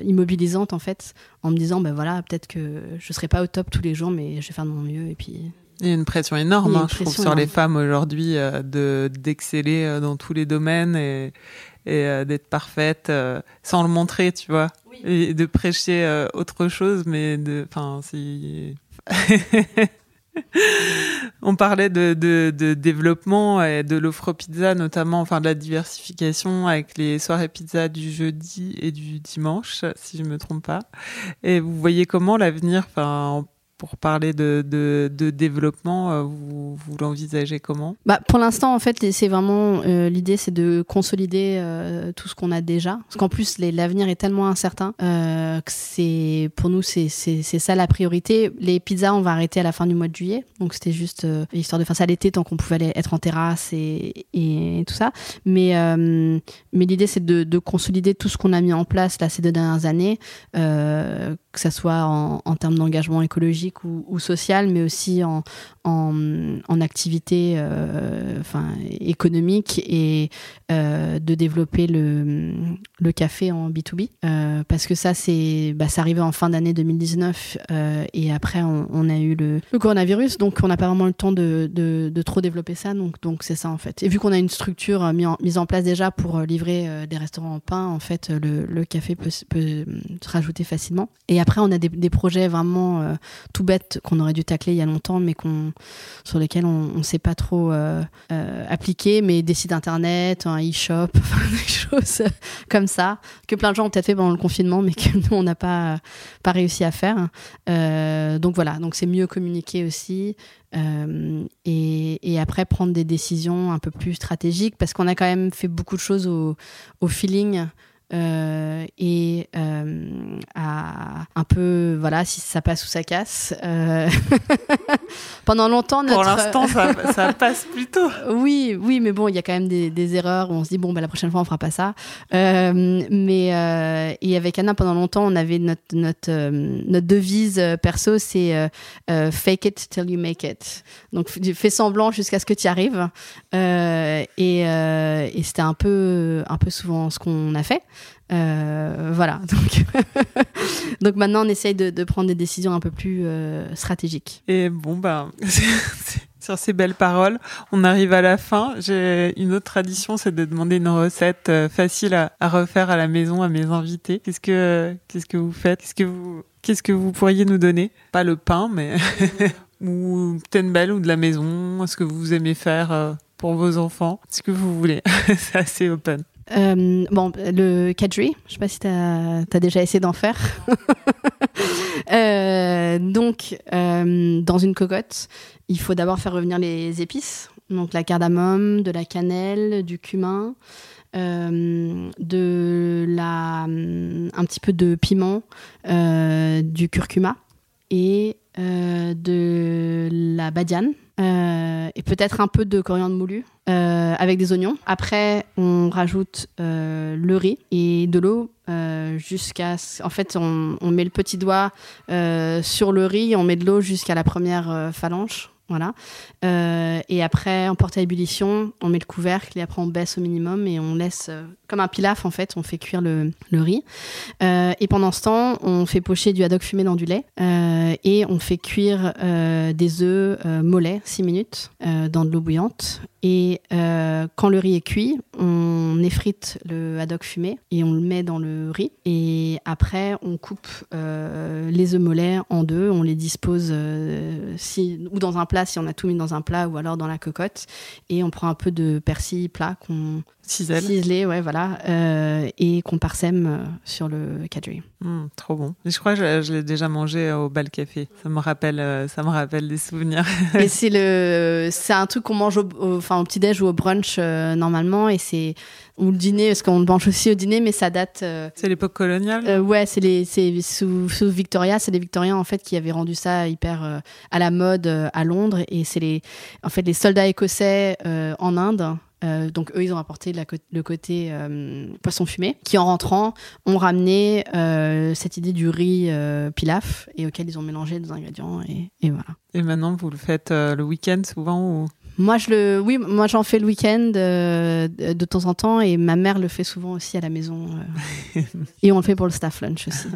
immobilisante en fait, en me disant ben voilà peut-être que je serai pas au top tous les jours, mais je vais faire de mon mieux et puis il y a une pression énorme, hein, je trouve, sur les femmes aujourd'hui euh, de d'exceller euh, dans tous les domaines et, et euh, d'être parfaite euh, sans le montrer, tu vois, oui. et de prêcher euh, autre chose, mais de, enfin, si. [LAUGHS] On parlait de, de, de, développement et de l'offre pizza, notamment, enfin de la diversification avec les soirées pizza du jeudi et du dimanche, si je me trompe pas. Et vous voyez comment l'avenir, enfin, pour parler de, de, développement, euh, vous, vous l'envisagez comment? Bah, Pour l'instant, en fait, c'est vraiment euh, l'idée, c'est de consolider euh, tout ce qu'on a déjà. Parce qu'en plus, l'avenir est tellement incertain que c'est pour nous, c'est ça la priorité. Les pizzas, on va arrêter à la fin du mois de juillet. Donc, c'était juste histoire de faire ça l'été tant qu'on pouvait aller être en terrasse et, et tout ça. Mais, mais l'idée, c'est de, de, consolider tout ce qu'on a mis en place là, ces deux dernières années, que ce soit en termes d'engagement écologique ou, ou sociale, mais aussi en, en, activité euh, économique et euh, de développer le, café en B2B. Euh, parce que ça, c'est, bah, ça arrivait en fin d'année 2019 euh, et après, on, a eu le, coronavirus, donc on n'a pas vraiment le temps de, de, trop développer ça. Donc, donc c'est ça en fait. Et vu qu'on a une structure mise en, mise en place déjà pour livrer des restaurants en pain, en fait, le, café peut, peut se rajouter facilement. Et après, on a des, des projets vraiment tout bêtes qu'on aurait dû tacler il y a longtemps, mais qu'on sur lesquels on ne sait pas trop euh, euh, appliquer, mais des sites internet, un e-shop, [LAUGHS] des choses [LAUGHS] comme ça, que plein de gens ont peut-être fait pendant le confinement, mais que nous, on n'a pas, réussi à faire. Euh, donc voilà, donc c'est mieux communiquer aussi. Et, après prendre des décisions un peu plus stratégiques parce qu'on a quand même fait beaucoup de choses au feeling euh, et euh, à un peu voilà si ça passe ou ça casse euh, [LAUGHS] pendant longtemps notre... pour l'instant ça, ça, passe plutôt. [LAUGHS] Oui oui mais bon il y a quand même des, des, erreurs où on se dit bon bah la prochaine fois on fera pas ça. Euh, mais euh, et avec Anna pendant longtemps on avait notre notre notre devise perso c'est fake it till you make it. Donc fais semblant jusqu'à ce que tu y arrives et, et c'était un peu un peu souvent ce qu'on a fait euh, voilà. [LAUGHS] Donc, donc maintenant, on essaye de, prendre des décisions un peu plus euh, stratégiques. Et bon, ben, [LAUGHS] sur ces belles paroles, on arrive à la fin. J'ai une autre tradition, c'est de demander une recette euh, facile à, refaire à la maison à mes invités. Qu'est-ce que, qu'est-ce que vous faites? Qu'est-ce que vous, qu'est-ce que vous pourriez nous donner? Pas le pain, mais [LAUGHS] ou peut-être belle ou de la maison. Est-ce que vous aimez faire pour vos enfants? Ce que vous voulez. c'est assez open. Euh, bon, le kadri, je sais pas si tu as, déjà essayé d'en faire. [LAUGHS] euh, donc, euh, dans une cocotte, il faut d'abord faire revenir les épices. Donc, la cardamome, de la cannelle, du cumin, de la, un petit peu de piment, du curcuma et de la badiane euh, et peut-être un peu de coriandre moulu euh, avec des oignons. Après, on rajoute euh, le riz et de l'eau jusqu'à. En fait, on, on, met le petit doigt sur le riz, on met de l'eau jusqu'à la première phalange. Voilà. Et après, on porte à ébullition, on met le couvercle et après on baisse au minimum et on laisse, comme un pilaf en fait, on fait cuire le, le riz. Euh, et pendant ce temps, on fait pocher du haddock fumé dans du lait euh, et on fait cuire euh, des œufs mollets 6 minutes dans de l'eau bouillante. Et quand le riz est cuit, on effrite le haddock fumé et on le met dans le riz. Et après, on coupe les œufs mollets en deux, on les dispose si, ou dans un plat si on a tout mis dans un plat ou alors dans la cocotte. Et on prend un peu de persil plat qu'on ciselé, ouais, voilà, euh, et qu'on parsème euh, sur le kadri. Mmh, trop bon. je crois que je, l'ai déjà mangé au bal café. Ça me rappelle, euh, ça me rappelle des souvenirs. [LAUGHS] c'est le, c'est un truc qu'on mange au, enfin au petit déj ou au brunch normalement, et c'est ou le dîner, parce qu'on mange aussi au dîner, mais ça date. c'est l'époque coloniale? ouais, c'est les, c'est sous, sous Victoria, c'est les Victoriens en fait qui avaient rendu ça hyper à la mode à Londres, et c'est les, en fait les soldats écossais en Inde euh, donc eux, ils ont apporté le côté euh, poisson fumé, qui en rentrant ont ramené euh, cette idée du riz pilaf et auquel ils ont mélangé des ingrédients et, voilà. Et maintenant, vous le faites le week-end souvent ou? Moi, je le, oui, moi j'en fais le week-end de temps en temps et ma mère le fait souvent aussi à la maison. [LAUGHS] et on le fait pour le staff lunch aussi.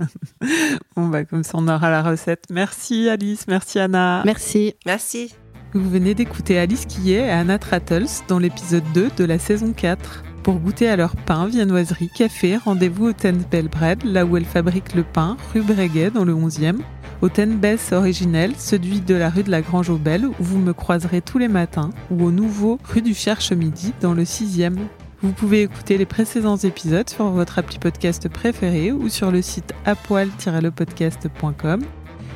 bon, bah, comme ça, on aura la recette. Merci Alice, merci Anna. Merci. Merci. Vous venez d'écouter Alice Quillet et Anna Trattles dans l'épisode 2 de la saison 4. Pour goûter à leur pain, viennoiserie, café, rendez-vous au Ten Bell Bread, là où elle fabrique le pain, rue Breguet dans le 11e. Au Ten Bess originel, celui de la rue de la Grange aux Belles, où vous me croiserez tous les matins, ou au nouveau rue du Cherche-Midi dans le 6e. Vous pouvez écouter les précédents épisodes sur votre appli podcast préféré ou sur le site apoil-lepodcast.com.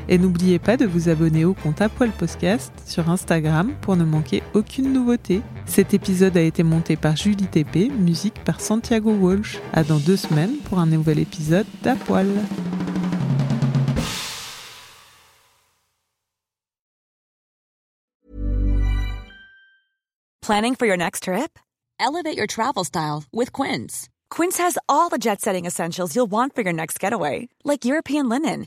Et n'oubliez pas de vous abonner au compte Apoil Podcast sur Instagram pour ne manquer aucune nouveauté. Cet épisode a été monté par Julie TP, musique par Santiago Walsh. À dans deux semaines pour un nouvel épisode d'Apoil. Planning for your next trip? Elevate your travel style with Quince. Quince has all the jet setting essentials you'll want for your next getaway, like European linen